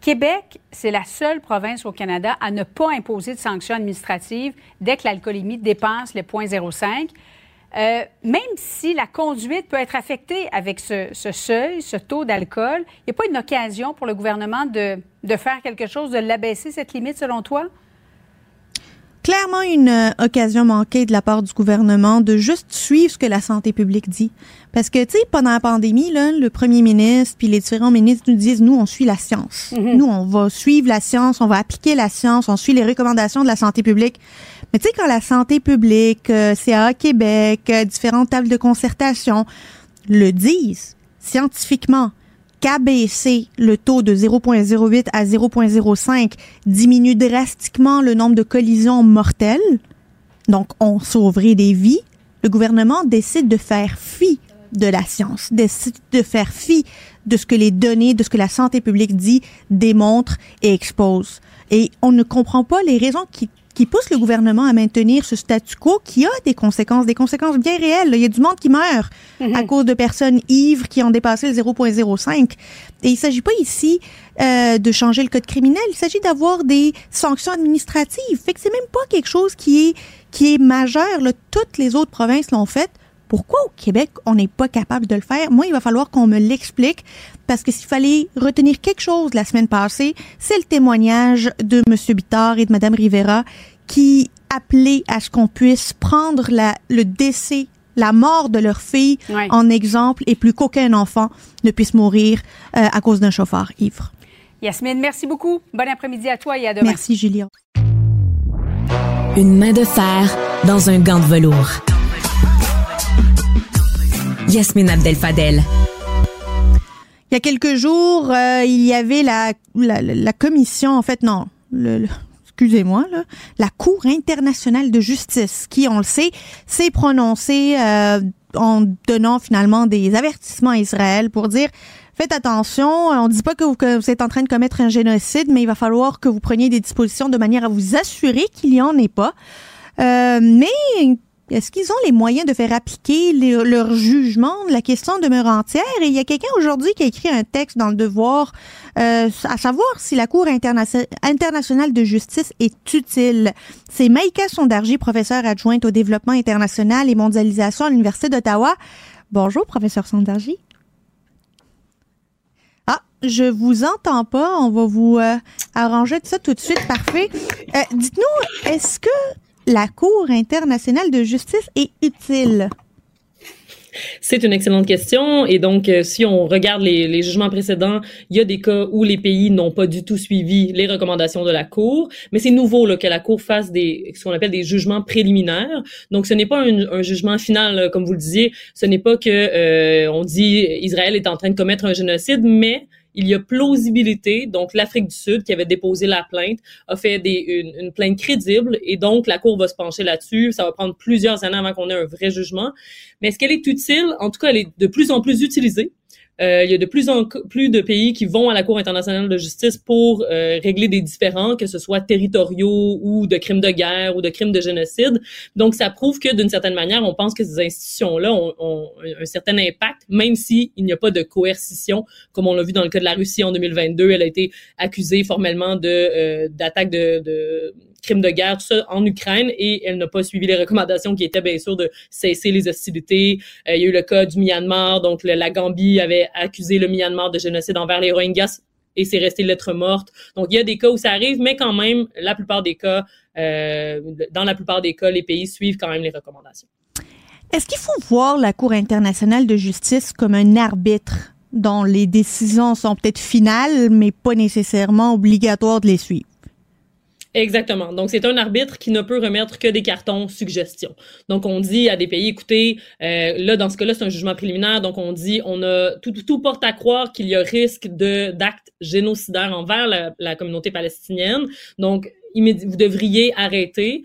Québec, c'est la seule province au Canada à ne pas imposer de sanctions administratives dès que l'alcoolémie dépasse les 0,05. Euh, même si la conduite peut être affectée avec ce, seuil, ce taux d'alcool, il n'y a pas une occasion pour le gouvernement de faire quelque chose, de l'abaisser, cette limite, selon toi? Clairement une euh, occasion manquée de la part du gouvernement de juste suivre ce que la santé publique dit. Parce que, tu sais, pendant la pandémie, là, le premier ministre puis les différents ministres nous disent, nous, on suit la science. Mhm. Nous, on va suivre la science, on va appliquer la science, on suit les recommandations de la santé publique. Mais tu sais, quand la santé publique, euh, CA Québec, euh, différentes tables de concertation le disent scientifiquement, qu'abaisser le taux de 0,08 à 0,05 diminue drastiquement le nombre de collisions mortelles, donc on sauverait des vies, le gouvernement décide de faire fi de la science, décide de faire fi de ce que les données, de ce que la santé publique dit, démontre et expose. Et on ne comprend pas les raisons qui qui pousse le gouvernement à maintenir ce statu quo qui a des conséquences, des conséquences bien réelles. Il y a du monde qui meurt à mhm. cause de personnes ivres qui ont dépassé le 0,05. Et il s'agit pas ici euh, de changer le code criminel, il s'agit d'avoir des sanctions administratives. Fait que c'est même pas quelque chose qui est qui est majeur. Là. Toutes les autres provinces l'ont fait. Pourquoi au Québec, on n'est pas capable de le faire? Moi, il va falloir qu'on me l'explique parce que s'il fallait retenir quelque chose la semaine passée, c'est le témoignage de M. Bittard et de Mme Rivera qui appelaient à ce qu'on puisse prendre la, le décès la mort de leur fille en exemple et plus qu'aucun enfant ne puisse mourir euh, à cause d'un chauffeur ivre. Yasmine, merci beaucoup. Bon après-midi à toi et à demain. Merci, Julien. Une main de fer dans un gant de velours. Yasmine Abdel-Fadel. y a quelques jours, euh, il y avait la, la, commission, en fait, non, excusez-moi, la Cour internationale de justice, qui, on le sait, s'est prononcée euh, en donnant finalement des avertissements à Israël pour dire faites attention, on ne dit pas que vous, êtes en train de commettre un génocide, mais il va falloir que vous preniez des dispositions de manière à vous assurer qu'il n'y en ait pas. Euh, mais est-ce qu'ils ont les moyens de faire appliquer leur jugement? La question demeure entière? Et il y a quelqu'un aujourd'hui qui a écrit un texte dans le Devoir euh, à savoir si la Cour internationale de justice est utile. C'est Maïka Sondarji, professeure adjointe au développement international et mondialisation à l'Université d'Ottawa. Bonjour, professeur Sondarji. Ah, je vous entends pas. On va vous euh, arranger ça tout de suite. Parfait. Euh, dites-nous, est-ce que la Cour internationale de justice est utile? C'est une excellente question. Et donc, euh, si on regarde les, jugements précédents, il y a des cas où les pays n'ont pas du tout suivi les recommandations de la Cour. Mais c'est nouveau que la Cour fasse des, ce qu'on appelle des jugements préliminaires. Donc, ce n'est pas un, un, jugement final, comme vous le disiez. Ce n'est pas que euh, on dit Israël est en train de commettre un génocide, mais il y a plausibilité. Donc, l'Afrique du Sud, qui avait déposé la plainte, a fait une, une, plainte crédible et donc la Cour va se pencher là-dessus. Ça va prendre plusieurs années avant qu'on ait un vrai jugement. Mais est-ce qu'elle est utile? En tout cas, elle est de plus en plus utilisée. Euh, il y a de plus en plus de pays qui vont à la Cour internationale de justice pour euh, régler des différends, que ce soit territoriaux ou de crimes de guerre ou de crimes de génocide. Donc, ça prouve que d'une certaine manière, on pense que ces institutions-là ont, ont, un certain impact, même s'il n'y a pas de coercition, comme on l'a vu dans le cas de la Russie en 2022. Elle a été accusée formellement de euh, d'attaque de, de crimes de guerre, tout ça en Ukraine, et elle n'a pas suivi les recommandations qui étaient bien sûr de cesser les hostilités. Euh, il y a eu le cas du Myanmar, donc la Gambie avait accusé le Myanmar de génocide envers les Rohingyas et c'est resté lettre morte. Donc, il y a des cas où ça arrive, mais quand même, la plupart des cas, euh, dans la plupart des cas, les pays suivent quand même les recommandations. Est-ce qu'il faut voir la Cour internationale de justice comme un arbitre dont les décisions sont peut-être finales, mais pas nécessairement obligatoires de les suivre? Exactement. Donc, c'est un arbitre qui ne peut remettre que des cartons suggestions. Donc, on dit à des pays, écoutez, euh, là, dans ce cas-là, c'est un jugement préliminaire. Donc, on dit, on a tout, tout porte à croire qu'il y a risque de d'actes génocidaires envers la, la, communauté palestinienne. Donc, vous devriez arrêter.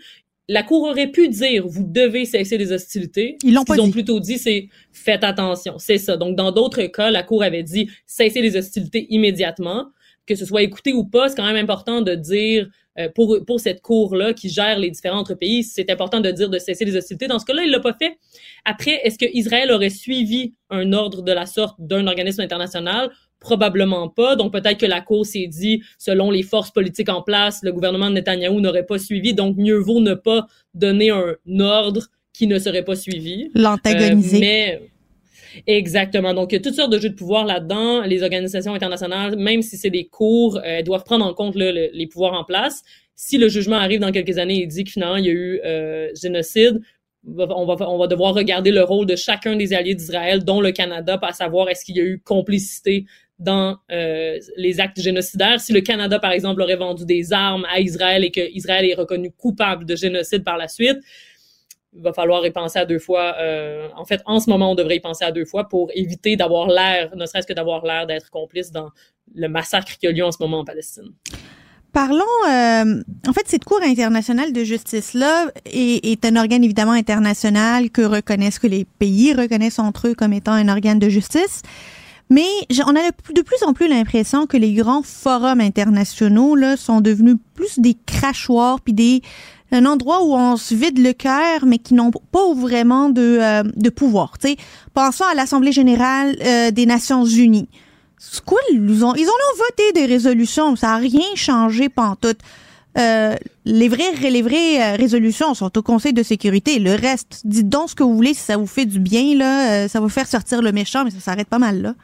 La Cour aurait pu dire, vous devez cesser les hostilités. Ils l'ont pas Ils ont dit. plutôt dit, c'est faites attention. C'est ça. Donc, dans d'autres cas, la Cour avait dit, cessez les hostilités immédiatement. Que ce soit écouté ou pas, c'est quand même important de dire euh, pour, pour cette cour-là qui gère les différents autres pays, c'est important de dire de cesser les hostilités. Dans ce cas-là, il l'a pas fait. Après, est-ce que Israël aurait suivi un ordre de la sorte d'un organisme international? Probablement pas. Donc peut-être que la Cour s'est dit, selon les forces politiques en place, le gouvernement de Netanyahou n'aurait pas suivi, donc mieux vaut ne pas donner un ordre qui ne serait pas suivi. L'antagoniser. Euh, mais Exactement. Donc, il y a toutes sortes de jeux de pouvoir là-dedans. Les organisations internationales, même si c'est des cours, euh, doivent prendre en compte le, les pouvoirs en place. Si le jugement arrive dans quelques années et dit que finalement il y a eu euh, génocide, on va, on va devoir regarder le rôle de chacun des alliés d'Israël, dont le Canada, pour savoir est-ce qu'il y a eu complicité dans euh, les actes génocidaires. Si le Canada, par exemple, aurait vendu des armes à Israël et que Israël est reconnu coupable de génocide par la suite, il va falloir y penser à deux fois. Euh, en fait, en ce moment, on devrait y penser à deux fois pour éviter d'avoir l'air, ne serait-ce que d'avoir l'air d'être complice dans le massacre qui a lieu en ce moment en Palestine. Parlons, euh, en fait, cette Cour internationale de justice-là est, est, un organe évidemment international que reconnaissent, que les pays reconnaissent entre eux comme étant un organe de justice. Mais on a de plus en plus l'impression que les grands forums internationaux là, sont devenus plus des crachoirs puis des un endroit où on se vide le cœur, mais qui n'ont pas vraiment de, euh, de pouvoir. T'sais. Pensons à l'Assemblée générale euh, des Nations unies. Quoi, ils ont, ils ont voté des résolutions, ça n'a rien changé pantoute. Euh, les vraies, les vraies résolutions sont au Conseil de sécurité. Le reste, dites donc ce que vous voulez si ça vous fait du bien, là, ça va faire sortir le méchant, mais ça s'arrête pas mal là.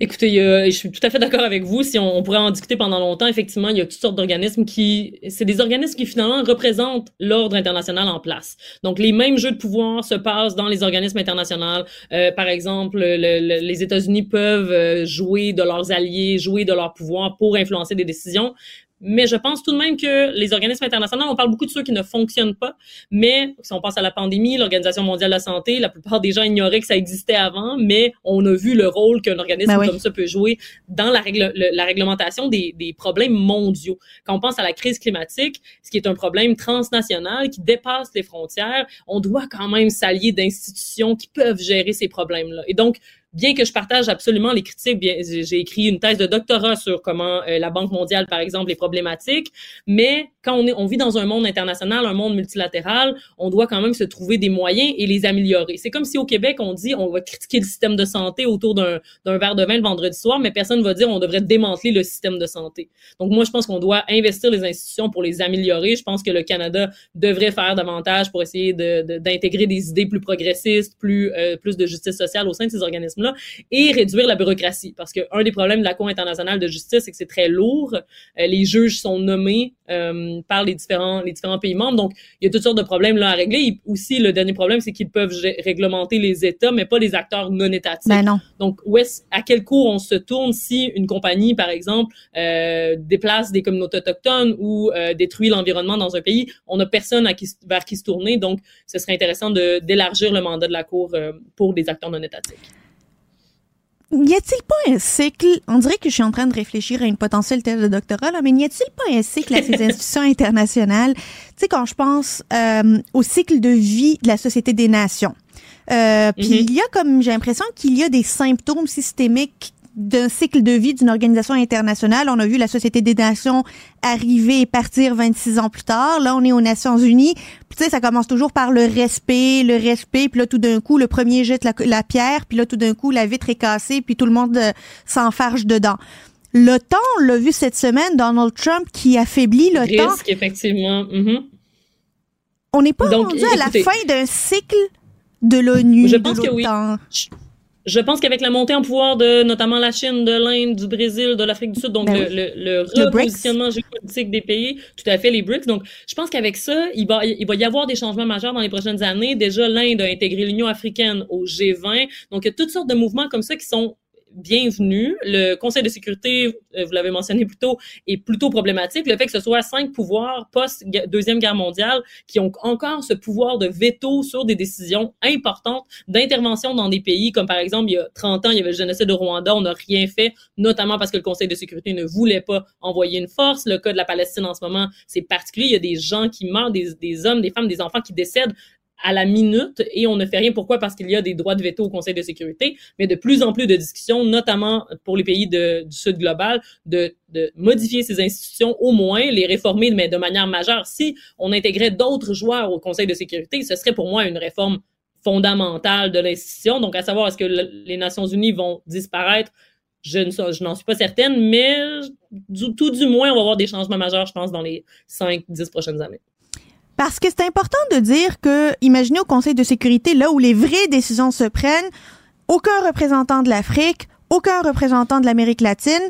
Écoutez, euh, je suis tout à fait d'accord avec vous. Si on, on, pourrait en discuter pendant longtemps, effectivement, il y a toutes sortes d'organismes qui, c'est des organismes qui finalement représentent l'ordre international en place. Donc, les mêmes jeux de pouvoir se passent dans les organismes internationaux. Euh, par exemple, le, le, les États-Unis peuvent euh, jouer de leurs alliés, jouer de leur pouvoir pour influencer des décisions Mais je pense tout de même que les organismes internationaux, on parle beaucoup de ceux qui ne fonctionnent pas, mais si on pense à la pandémie, l'Organisation mondiale de la santé, la plupart des gens ignoraient que ça existait avant, mais on a vu le rôle qu'un organisme ben comme ça peut jouer dans la, règle, la réglementation des, des problèmes mondiaux. Quand on pense à la crise climatique, ce qui est un problème transnational qui dépasse les frontières, on doit quand même s'allier d'institutions qui peuvent gérer ces problèmes-là. Et donc, bien que je partage absolument les critiques, j'ai écrit une thèse de doctorat sur comment euh, la Banque mondiale, par exemple, est problématique, mais quand on, vit dans un monde international, un monde multilatéral, on doit quand même se trouver des moyens et les améliorer. C'est comme si au Québec, on dit on va critiquer le système de santé autour d'un verre de vin le vendredi soir, mais personne ne va dire on devrait démanteler le système de santé. Donc moi, je pense qu'on doit investir les institutions pour les améliorer. Je pense que le Canada devrait faire davantage pour essayer d'intégrer de, des idées plus progressistes, plus, euh, plus de justice sociale au sein de ces organismes et réduire la bureaucratie. Parce que un des problèmes de la Cour internationale de justice, c'est que c'est très lourd. Euh, les juges sont nommés euh, par les différents, les différents pays membres. Donc, il y a toutes sortes de problèmes là à régler. aussi, le dernier problème, c'est qu'ils peuvent réglementer les États, mais pas les acteurs non étatiques. Ben non. Donc, où est à quel cours on se tourne si une compagnie, par exemple, euh, déplace des communautés autochtones ou détruit l'environnement dans un pays? On n'a personne à qui, vers qui se tourner. Donc, ce serait intéressant d'élargir le mandat de la Cour pour des acteurs non étatiques. Y a-t-il pas un cycle, on dirait que je suis en train de réfléchir à une potentielle thèse de doctorat, là, mais n'y a-t-il pas un cycle à ces [LAUGHS] institutions internationales? Tu sais, quand je pense euh, au cycle de vie de la Société des Nations, euh, puis mm-hmm. il y a comme, j'ai l'impression qu'il y a des symptômes systémiques d'un cycle de vie d'une organisation internationale. On a vu la Société des Nations arriver et partir 26 ans plus tard. Là, on est aux Nations Unies. Puis, tu sais, ça commence toujours par le respect, le respect. Puis là, tout d'un coup, le premier jette la, pierre. Puis là, tout d'un coup, la vitre est cassée. Puis tout le monde euh, s'enfarge dedans. L'OTAN, on l'a vu cette semaine, Donald Trump qui affaiblit l'OTAN. Risque, effectivement. Mm-hmm. On n'est pas rendu à la fin d'un cycle de l'ONU. Je pense que oui. Je pense qu'avec la montée en pouvoir de notamment la Chine, de l'Inde, du Brésil, de l'Afrique du Sud, donc ben le, le, repositionnement géopolitique des pays, tout à fait les BRICS. Donc, je pense qu'avec ça, il va, il va y avoir des changements majeurs dans les prochaines années. Déjà, l'Inde a intégré l'Union africaine au G20. Donc, il y a toutes sortes de mouvements comme ça qui sont bienvenue. Le Conseil de sécurité, euh, vous l'avez mentionné plus tôt, est plutôt problématique. Le fait que ce soit cinq pouvoirs post-deuxième guerre mondiale qui ont encore ce pouvoir de veto sur des décisions importantes d'intervention dans des pays, comme par exemple, il y a 30 ans, il y avait le génocide au Rwanda, on n'a rien fait, notamment parce que le Conseil de sécurité ne voulait pas envoyer une force. Le cas de la Palestine en ce moment, c'est particulier. Il y a des gens qui meurent, des, des hommes, des femmes, des enfants qui décèdent à la minute et on ne fait rien. Pourquoi? Parce qu'il y a des droits de veto au Conseil de sécurité, mais de plus en plus de discussions, notamment pour les pays du Sud global, de, de modifier ces institutions, au moins les réformer, mais de manière majeure. Si on intégrait d'autres joueurs au Conseil de sécurité, ce serait pour moi une réforme fondamentale de l'institution. Donc, à savoir, est-ce que les Nations unies vont disparaître? Je, je n'en suis pas certaine, mais tout du moins, on va avoir des changements majeurs, je pense, dans les 5-10 prochaines années. Parce que c'est important de dire que, imaginez au Conseil de sécurité, là où les vraies décisions se prennent, aucun représentant de l'Afrique, aucun représentant de l'Amérique latine.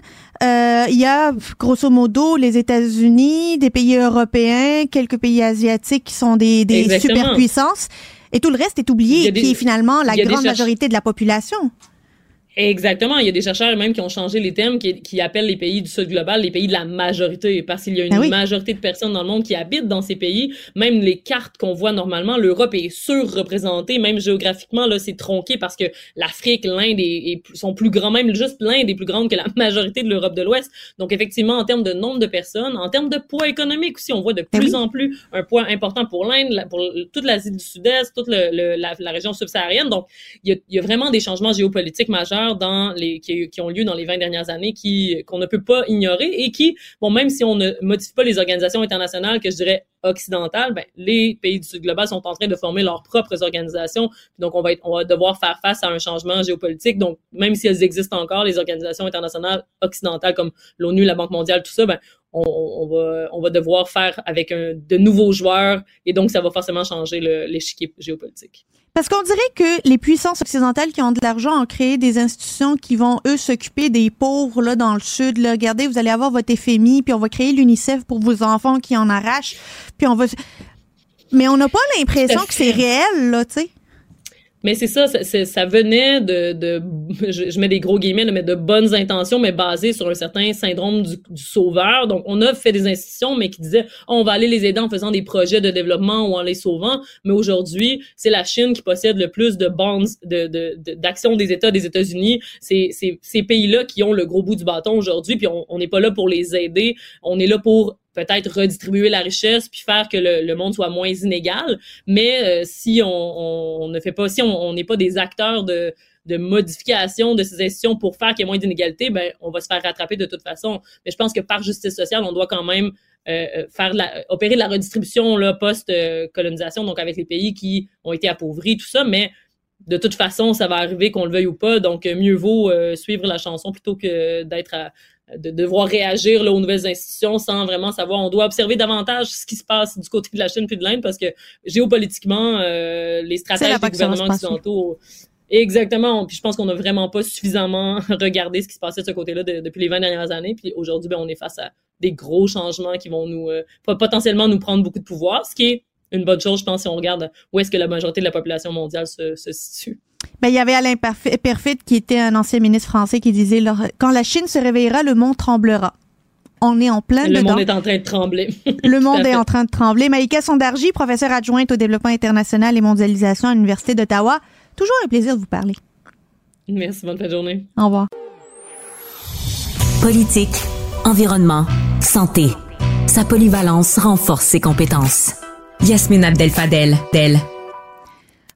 Euh, il y a grosso modo les États-Unis, des pays européens, quelques pays asiatiques qui sont des, des superpuissances. Et tout le reste est oublié, qui est finalement la grande majorité de la population. Exactement. Il y a des chercheurs même qui ont changé les thèmes, qui, qui appellent les pays du Sud global les pays de la majorité, parce qu'il y a une ah majorité de personnes dans le monde qui habitent dans ces pays. Même les cartes qu'on voit normalement, l'Europe est surreprésentée, même géographiquement, là, c'est tronqué parce que l'Afrique, l'Inde est, sont plus grands, même juste l'Inde est plus grande que la [LAUGHS] majorité de l'Europe de l'Ouest. Donc, effectivement, en termes de nombre de personnes, en termes de poids économique aussi, on voit de ah plus en plus un poids important pour l'Inde, pour toute l'Asie du Sud-Est, toute le, la, la, région subsaharienne. Donc, il y, a, il y a vraiment des changements géopolitiques majeurs dans les, qui, ont lieu dans les 20 dernières années qui qu'on ne peut pas ignorer et qui, bon, même si on ne modifie pas les organisations internationales que je dirais occidentales, ben, les pays du Sud global sont en train de former leurs propres organisations. Donc, on va, être, on va devoir faire face à un changement géopolitique. Donc, même si elles existent encore, les organisations internationales occidentales comme l'ONU, la Banque mondiale, tout ça, ben, on, on, va, on va devoir faire avec un, de nouveaux joueurs et donc ça va forcément changer l'échiquier géopolitique. Parce qu'on dirait que les puissances occidentales qui ont de l'argent ont créé des institutions qui vont, eux, s'occuper des pauvres là, dans le sud. Là. Regardez, vous allez avoir votre FMI, puis on va créer l'UNICEF pour vos enfants qui en arrachent, puis on va... Mais on n'a pas l'impression que c'est réel, là, tu sais. Mais c'est ça, ça, ça venait de, de je, mets des gros guillemets, mais de bonnes intentions, mais basées sur un certain syndrome du, du, sauveur. Donc, on a fait des institutions, mais qui disaient, oh, on va aller les aider en faisant des projets de développement ou en les sauvant. Mais aujourd'hui, c'est la Chine qui possède le plus de bonds de, de, des États des États-Unis. C'est ces pays-là qui ont le gros bout du bâton aujourd'hui, puis on n'est pas là pour les aider. On est là pour peut-être redistribuer la richesse puis faire que le, monde soit moins inégal. Mais euh, si on, ne fait pas, si on n'est pas des acteurs de, de modification de ces institutions pour faire qu'il y ait moins d'inégalités, ben on va se faire rattraper de toute façon. Mais je pense que par justice sociale, on doit quand même euh, euh, faire opérer de la redistribution post-colonisation, donc avec les pays qui ont été appauvris, tout ça. Mais de toute façon, ça va arriver qu'on le veuille ou pas. Donc, mieux vaut suivre la chanson plutôt que d'être à, de devoir réagir là, aux nouvelles institutions sans vraiment savoir. On doit observer davantage ce qui se passe du côté de la Chine puis de l'Inde parce que géopolitiquement, euh, les stratèges des gouvernements occidentaux. Exactement. Puis je pense qu'on n'a vraiment pas suffisamment [LAUGHS] regardé ce qui se passait de ce côté-là depuis les 20 dernières années. Puis aujourd'hui, ben, on est face à des gros changements qui vont nous euh, potentiellement nous prendre beaucoup de pouvoir, ce qui est une bonne chose, je pense, si on regarde où est-ce que la majorité de la population mondiale se, se situe. Ben, il y avait Alain Perfit qui était un ancien ministre français qui disait quand la Chine se réveillera, le monde tremblera. On est en plein le dedans. Le monde est en train de trembler. [LAUGHS] le monde est en train de trembler. Maïka Sondarji, professeure adjointe au développement international et mondialisation à l'Université d'Ottawa. Toujours un plaisir de vous parler. Merci, bonne fin de journée. Au revoir. Politique, environnement, santé. Sa polyvalence renforce ses compétences. Yasmine Abdel-Fadel, d'elle.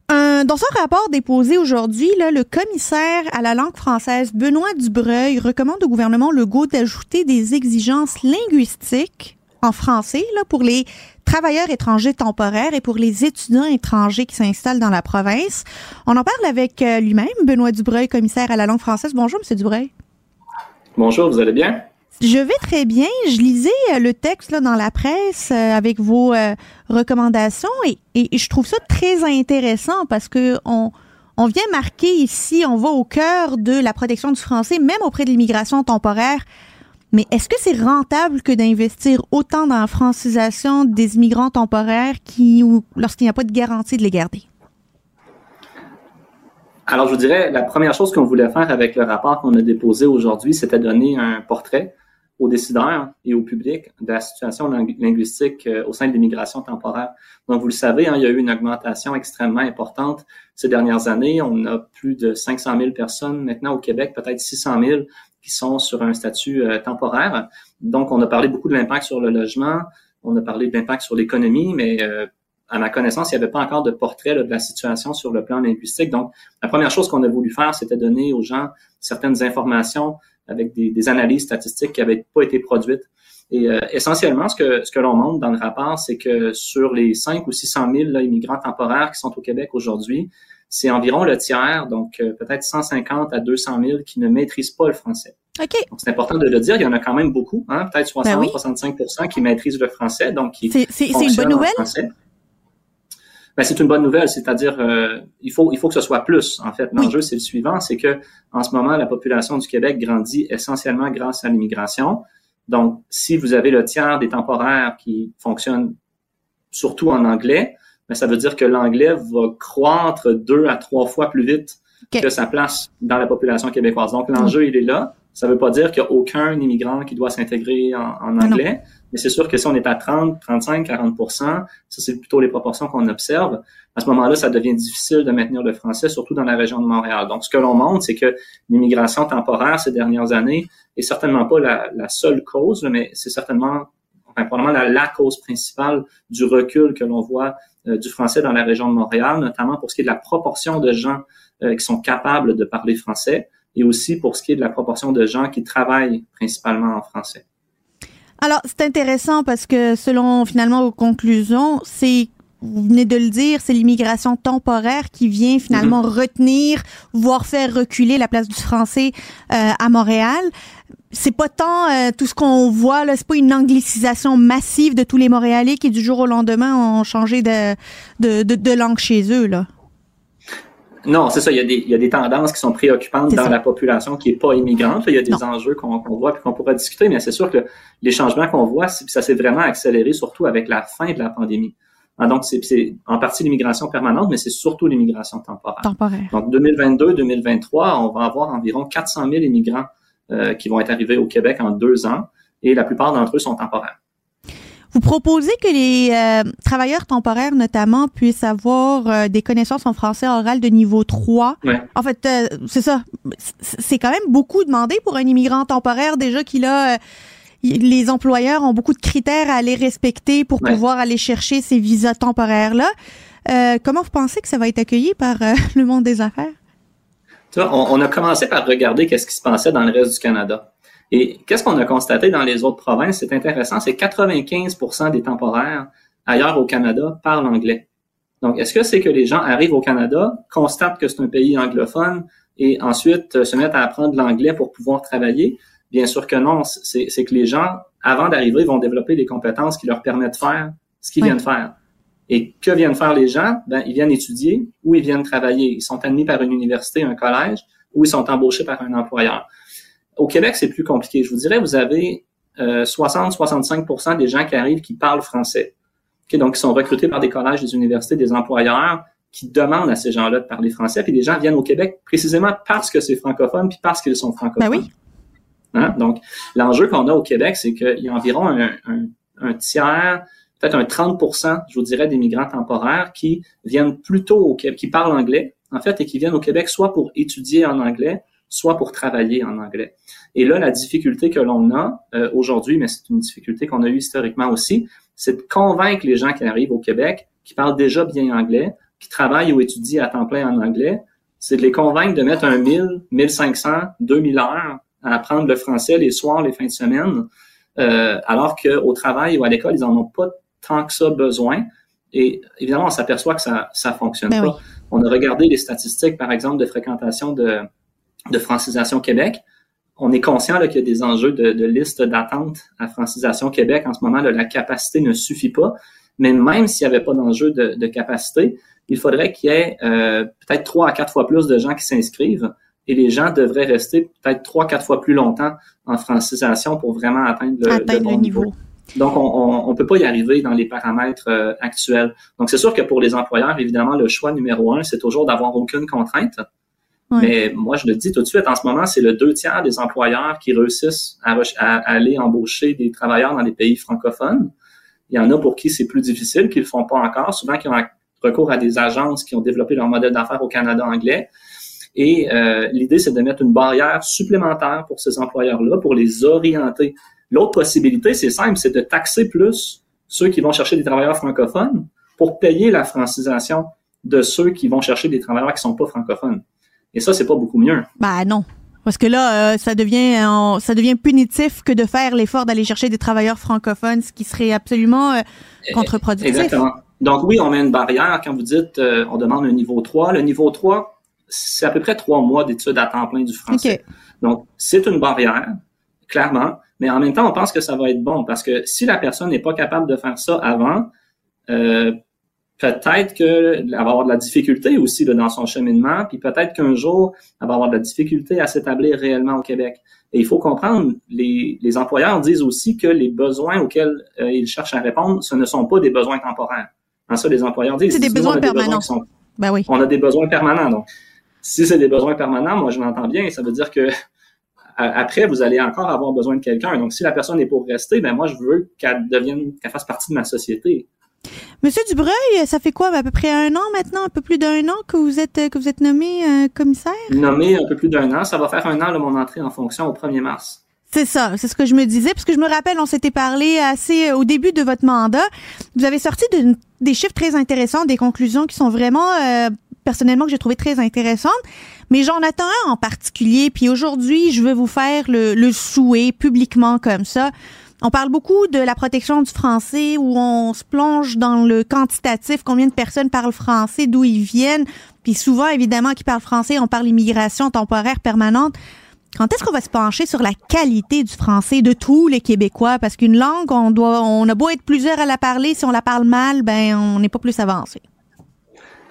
dans son rapport déposé aujourd'hui, le commissaire à la langue française, Benoît Dubreuil, recommande au gouvernement Legault d'ajouter des exigences linguistiques en français là, pour les travailleurs étrangers temporaires et pour les étudiants étrangers qui s'installent dans la province. On en parle avec euh, lui-même, Benoît Dubreuil, commissaire à la langue française. Bonjour, M. Dubreuil. Bonjour, vous allez bien? Je vais très bien. Je lisais euh, le texte là, dans la presse euh, avec vos euh, recommandations et, je trouve ça très intéressant parce que on, vient marquer ici, on va au cœur de la protection du français, même auprès de l'immigration temporaire. Mais est-ce que c'est rentable que d'investir autant dans la francisation des immigrants temporaires qui, lorsqu'il n'y a pas de garantie de les garder? Alors, je vous dirais, la première chose qu'on voulait faire avec le rapport qu'on a déposé aujourd'hui, c'était donner un portrait aux décideurs et au public de la situation linguistique euh, au sein de l'immigration temporaire. Donc, vous le savez, hein, il y a eu une augmentation extrêmement importante ces dernières années. On a plus de 500 000 personnes maintenant au Québec, peut-être 600 000 qui sont sur un statut euh, temporaire. Donc, on a parlé beaucoup de l'impact sur le logement, on a parlé de l'impact sur l'économie, mais euh, à ma connaissance, il n'y avait pas encore de portrait de la situation sur le plan linguistique. Donc, la première chose qu'on a voulu faire, c'était donner aux gens certaines informations avec des, des, analyses statistiques qui n'avaient pas été produites. Et euh, essentiellement, ce que, ce que l'on montre dans le rapport, c'est que sur les 5 ou 600 000 là, immigrants temporaires qui sont au Québec aujourd'hui, c'est environ le tiers, donc euh, peut-être 150 à 200 000 qui ne maîtrisent pas le français. Okay. Donc c'est important de le dire, il y en a quand même beaucoup, hein, peut-être 60, 65 ben qui maîtrisent le français, donc qui C'est une bonne nouvelle? Ben, c'est une bonne nouvelle, c'est-à-dire euh, il faut il faut que ce soit plus. En fait, l'enjeu c'est le suivant, c'est que en ce moment la population du Québec grandit essentiellement grâce à l'immigration. Donc, si vous avez le tiers des temporaires qui fonctionnent surtout en anglais, ben, ça veut dire que l'anglais va croître deux à trois fois plus vite que sa place dans la population québécoise. Donc, l'enjeu, il est là. Ça ne veut pas dire qu'il n'y a aucun immigrant qui doit s'intégrer en, en, anglais, mais c'est sûr que si on est à 30, 35, 40% ça c'est plutôt les proportions qu'on observe. À ce moment-là, ça devient difficile de maintenir le français, surtout dans la région de Montréal. Donc, ce que l'on montre, c'est que l'immigration temporaire ces dernières années est certainement pas la, seule cause, mais c'est certainement, enfin, probablement la, la, cause principale du recul que l'on voit euh, du français dans la région de Montréal, notamment pour ce qui est de la proportion de gens euh, qui sont capables de parler français et aussi pour ce qui est de la proportion de gens qui travaillent principalement en français. Alors, c'est intéressant parce que selon finalement vos conclusions, c'est vous venez de le dire, c'est l'immigration temporaire qui vient finalement mm-hmm. retenir, voire faire reculer la place du français euh, à Montréal. C'est pas tant euh, tout ce qu'on voit là, c'est pas une anglicisation massive de tous les Montréalais qui du jour au lendemain ont changé de, de, de, de langue chez eux là. Non, c'est ça. Il y, a des, il y a des tendances qui sont préoccupantes dans la population qui est pas immigrante. Il y a des enjeux qu'on voit et qu'on pourrait discuter, mais c'est sûr que les changements qu'on voit, ça s'est vraiment accéléré, surtout avec la fin de la pandémie. Ah, donc, c'est en partie l'immigration permanente, mais c'est surtout l'immigration temporaire. Temporaire. Donc, 2022-2023, on va avoir environ 400 000 immigrants euh, qui vont être arrivés au Québec en deux ans, et la plupart d'entre eux sont temporaires. Vous proposez que les euh, travailleurs temporaires, notamment, puissent avoir euh, des connaissances en français oral de niveau 3. Ouais. En fait, euh, c'est ça. C'est quand même beaucoup demandé pour un immigrant temporaire déjà qu'il a les employeurs ont beaucoup de critères à aller respecter pour pouvoir aller chercher ces visas temporaires-là. Comment vous pensez que ça va être accueilli par [LAUGHS] le monde des affaires? on, on, a commencé par regarder qu'est-ce qui se passait dans le reste du Canada. Et qu'est-ce qu'on a constaté dans les autres provinces? C'est intéressant, c'est 95% des temporaires ailleurs au Canada parlent anglais. Donc, est-ce que c'est que les gens arrivent au Canada, constatent que c'est un pays anglophone et ensuite euh, se mettent à apprendre l'anglais pour pouvoir travailler? Bien sûr que non. C'est que les gens, avant d'arriver, vont développer des compétences qui leur permettent de faire ce qu'ils viennent faire. Et que viennent faire les gens? Ben, ils viennent étudier ou ils viennent travailler. Ils sont admis par une université, un collège, ou ils sont embauchés par un employeur. Au Québec, c'est plus compliqué. Je vous dirais, vous avez euh, 60-65% des gens qui arrivent qui parlent français. donc, ils sont recrutés par des collèges, des universités, des employeurs qui demandent à ces gens-là de parler français. Puis les gens viennent au Québec précisément parce que c'est francophone, puis parce qu'ils sont francophones. Ben oui. Hein? Donc, l'enjeu qu'on a au Québec, c'est qu'il y a environ un, un, un tiers, peut-être un 30% je vous dirais, des migrants temporaires qui viennent plutôt au Québec, qui parlent anglais, en fait, et qui viennent au Québec soit pour étudier en anglais, soit pour travailler en anglais. Et là, la difficulté que l'on a euh, aujourd'hui, mais c'est une difficulté qu'on a eue historiquement aussi, c'est de convaincre les gens qui arrivent au Québec, qui parlent déjà bien anglais, qui travaillent ou étudient à temps plein en anglais, c'est de les convaincre de mettre un 1000, 1500, 2000 heures à apprendre le français les soirs, les fins de semaine, euh, alors qu'au travail ou à l'école, ils en ont pas tant que ça besoin. Et évidemment, on s'aperçoit que ça ça fonctionne ben pas. On a regardé les statistiques, par exemple, de fréquentation de, de Francisation Québec. On est conscient qu'il y a des enjeux de, de liste d'attente à Francisation Québec. En ce moment, là, la capacité ne suffit pas. Mais même s'il n'y avait pas d'enjeu de, de, capacité, il faudrait qu'il y ait euh, peut-être trois à quatre fois plus de gens qui s'inscrivent et les gens devraient rester peut-être trois, quatre fois plus longtemps en francisation pour vraiment atteindre le, bon niveau. Donc, on ne peut pas y arriver dans les paramètres euh, actuels. Donc, c'est sûr que pour les employeurs, évidemment, le choix numéro un, c'est toujours d'avoir aucune contrainte. Mais moi, je le dis tout de suite, en ce moment, c'est le deux tiers des employeurs qui réussissent à, à, aller embaucher des travailleurs dans les pays francophones. Il y en a pour qui c'est plus difficile, qui le font pas encore, souvent qui ont recours à des agences qui ont développé leur modèle d'affaires au Canada anglais. Et euh, l'idée, c'est de mettre une barrière supplémentaire pour ces employeurs-là, pour les orienter. L'autre possibilité, c'est simple, c'est de taxer plus ceux qui vont chercher des travailleurs francophones pour payer la francisation de ceux qui vont chercher des travailleurs qui sont pas francophones. Et ça, c'est pas beaucoup mieux. Bah non. Parce que là, euh, ça devient ça devient punitif que de faire l'effort d'aller chercher des travailleurs francophones, ce qui serait absolument euh, contre-productif. Exactement. Donc oui, on met une barrière. Quand vous dites on demande un niveau 3, le niveau 3, c'est à peu près trois mois d'études à temps plein du français. Donc, c'est une barrière, clairement, mais en même temps, on pense que ça va être bon parce que si la personne n'est pas capable de faire ça avant, euh, peut-être qu'elle va avoir de la difficulté aussi dans son cheminement, puis peut-être qu'un jour, elle va avoir de la difficulté à s'établir réellement au Québec. Et il faut comprendre, les, les employeurs disent aussi que les besoins auxquels euh, ils cherchent à répondre, ce ne sont pas des besoins temporaires. En ça, les employeurs disent. C'est des besoins permanents. ben oui. On a des besoins permanents. Donc, si c'est des besoins permanents, moi je l'entends bien, ça veut dire que après vous allez encore avoir besoin de quelqu'un. Donc si la personne est pour rester, ben moi je veux qu'elle devienne, qu'elle fasse partie de ma société. Monsieur Dubreuil, ça fait quoi? À peu près un an maintenant, un peu plus d'un an que vous êtes que vous êtes nommé euh, commissaire? Nommé un peu plus d'un an, ça va faire un an de mon entrée en fonction au 1er mars. C'est ça, c'est ce que je me disais, parce que je me rappelle, on s'était parlé assez euh, au début de votre mandat. Vous avez sorti des chiffres très intéressants, des conclusions qui sont vraiment euh, personnellement que j'ai trouvé très intéressante. Mais j'en attends un en particulier. Puis aujourd'hui, je veux vous faire le, le souhait publiquement comme ça. On parle beaucoup de la protection du français où on se plonge dans le quantitatif, combien de personnes parlent français, d'où ils viennent. Puis souvent, évidemment, qui parlent français, on parle immigration temporaire permanente. Quand est-ce qu'on va se pencher sur la qualité du français de tous les Québécois? Parce qu'une langue, on doit, on a beau être plusieurs à la parler, si on la parle mal, ben, on n'est pas plus avancé.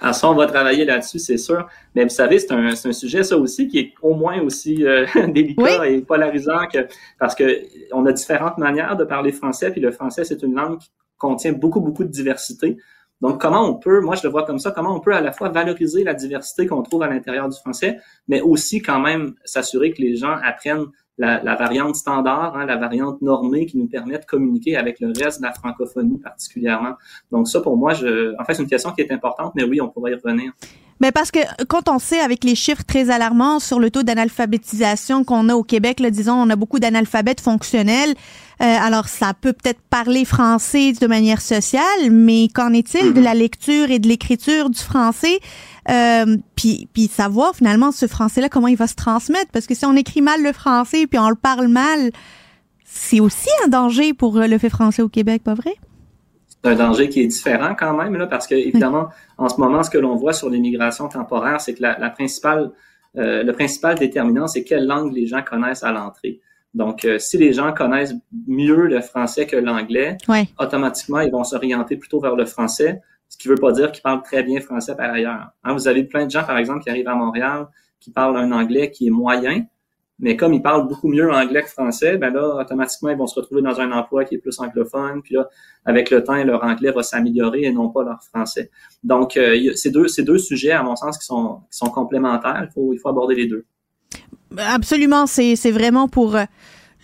Alors ça, on va travailler là-dessus, c'est sûr. Mais vous savez, c'est un, un, sujet, ça aussi, qui est au moins aussi euh, [LAUGHS] délicat et polarisant que parce que on a différentes manières de parler français, puis le français, c'est une langue qui contient beaucoup, beaucoup de diversité. Donc, comment on peut, moi je le vois comme ça, comment on peut à la fois valoriser la diversité qu'on trouve à l'intérieur du français, mais aussi quand même s'assurer que les gens apprennent la, la variante standard, hein, la variante normée qui nous permet de communiquer avec le reste de la francophonie particulièrement. Donc ça, pour moi, je, en fait, c'est une question qui est importante, mais oui, on pourrait y revenir. Mais parce que quand on sait avec les chiffres très alarmants sur le taux d'analphabétisation qu'on a au Québec, là, disons, on a beaucoup d'analphabètes fonctionnels. Euh, alors, ça peut peut-être parler français de manière sociale, mais qu'en est-il de mm-hmm. la lecture et de l'écriture du français? Euh, puis, puis savoir finalement ce français-là, comment il va se transmettre. Parce que si on écrit mal le français puis on le parle mal, c'est aussi un danger pour le fait français au Québec, pas vrai? C'est un danger qui est différent quand même, là, parce que évidemment, en ce moment, ce que l'on voit sur l'immigration temporaire, c'est que la, la principale, euh, le principal déterminant, c'est quelle langue les gens connaissent à l'entrée. Donc, euh, si les gens connaissent mieux le français que l'anglais, automatiquement, ils vont s'orienter plutôt vers le français, ce qui veut pas dire qu'ils parlent très bien français par ailleurs. Hein, vous avez plein de gens, par exemple, qui arrivent à Montréal, qui parlent un anglais qui est moyen, mais comme ils parlent beaucoup mieux anglais que français, ben là, automatiquement, ils vont se retrouver dans un emploi qui est plus anglophone. Puis là, avec le temps, leur anglais va s'améliorer et non pas leur français. Donc, euh, c'est deux, ces deux sujets, à mon sens, qui sont, qui sont complémentaires. Il faut, il faut aborder les deux. Absolument, c'est, c'est vraiment pour euh,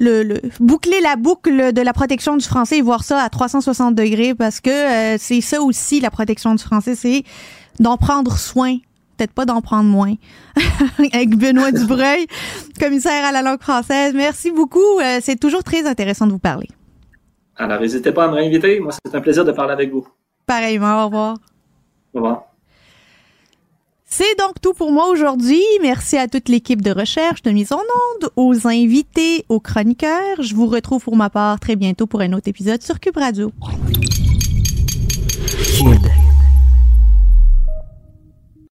le, le, boucler la boucle de la protection du français et voir ça à 360 degrés parce que euh, c'est ça aussi la protection du français, c'est d'en prendre soin peut-être pas d'en prendre moins. [LAUGHS] Avec Benoît Dubreuil, commissaire à la langue française. Merci beaucoup. Euh, c'est toujours très intéressant de vous parler. Alors, n'hésitez pas à me réinviter. Moi, c'est un plaisir de parler avec vous. Pareillement. Au revoir. Au revoir. C'est donc tout pour moi aujourd'hui. Merci à toute l'équipe de recherche, de mise en onde, aux invités, aux chroniqueurs. Je vous retrouve pour ma part très bientôt pour un autre épisode sur Cube Radio.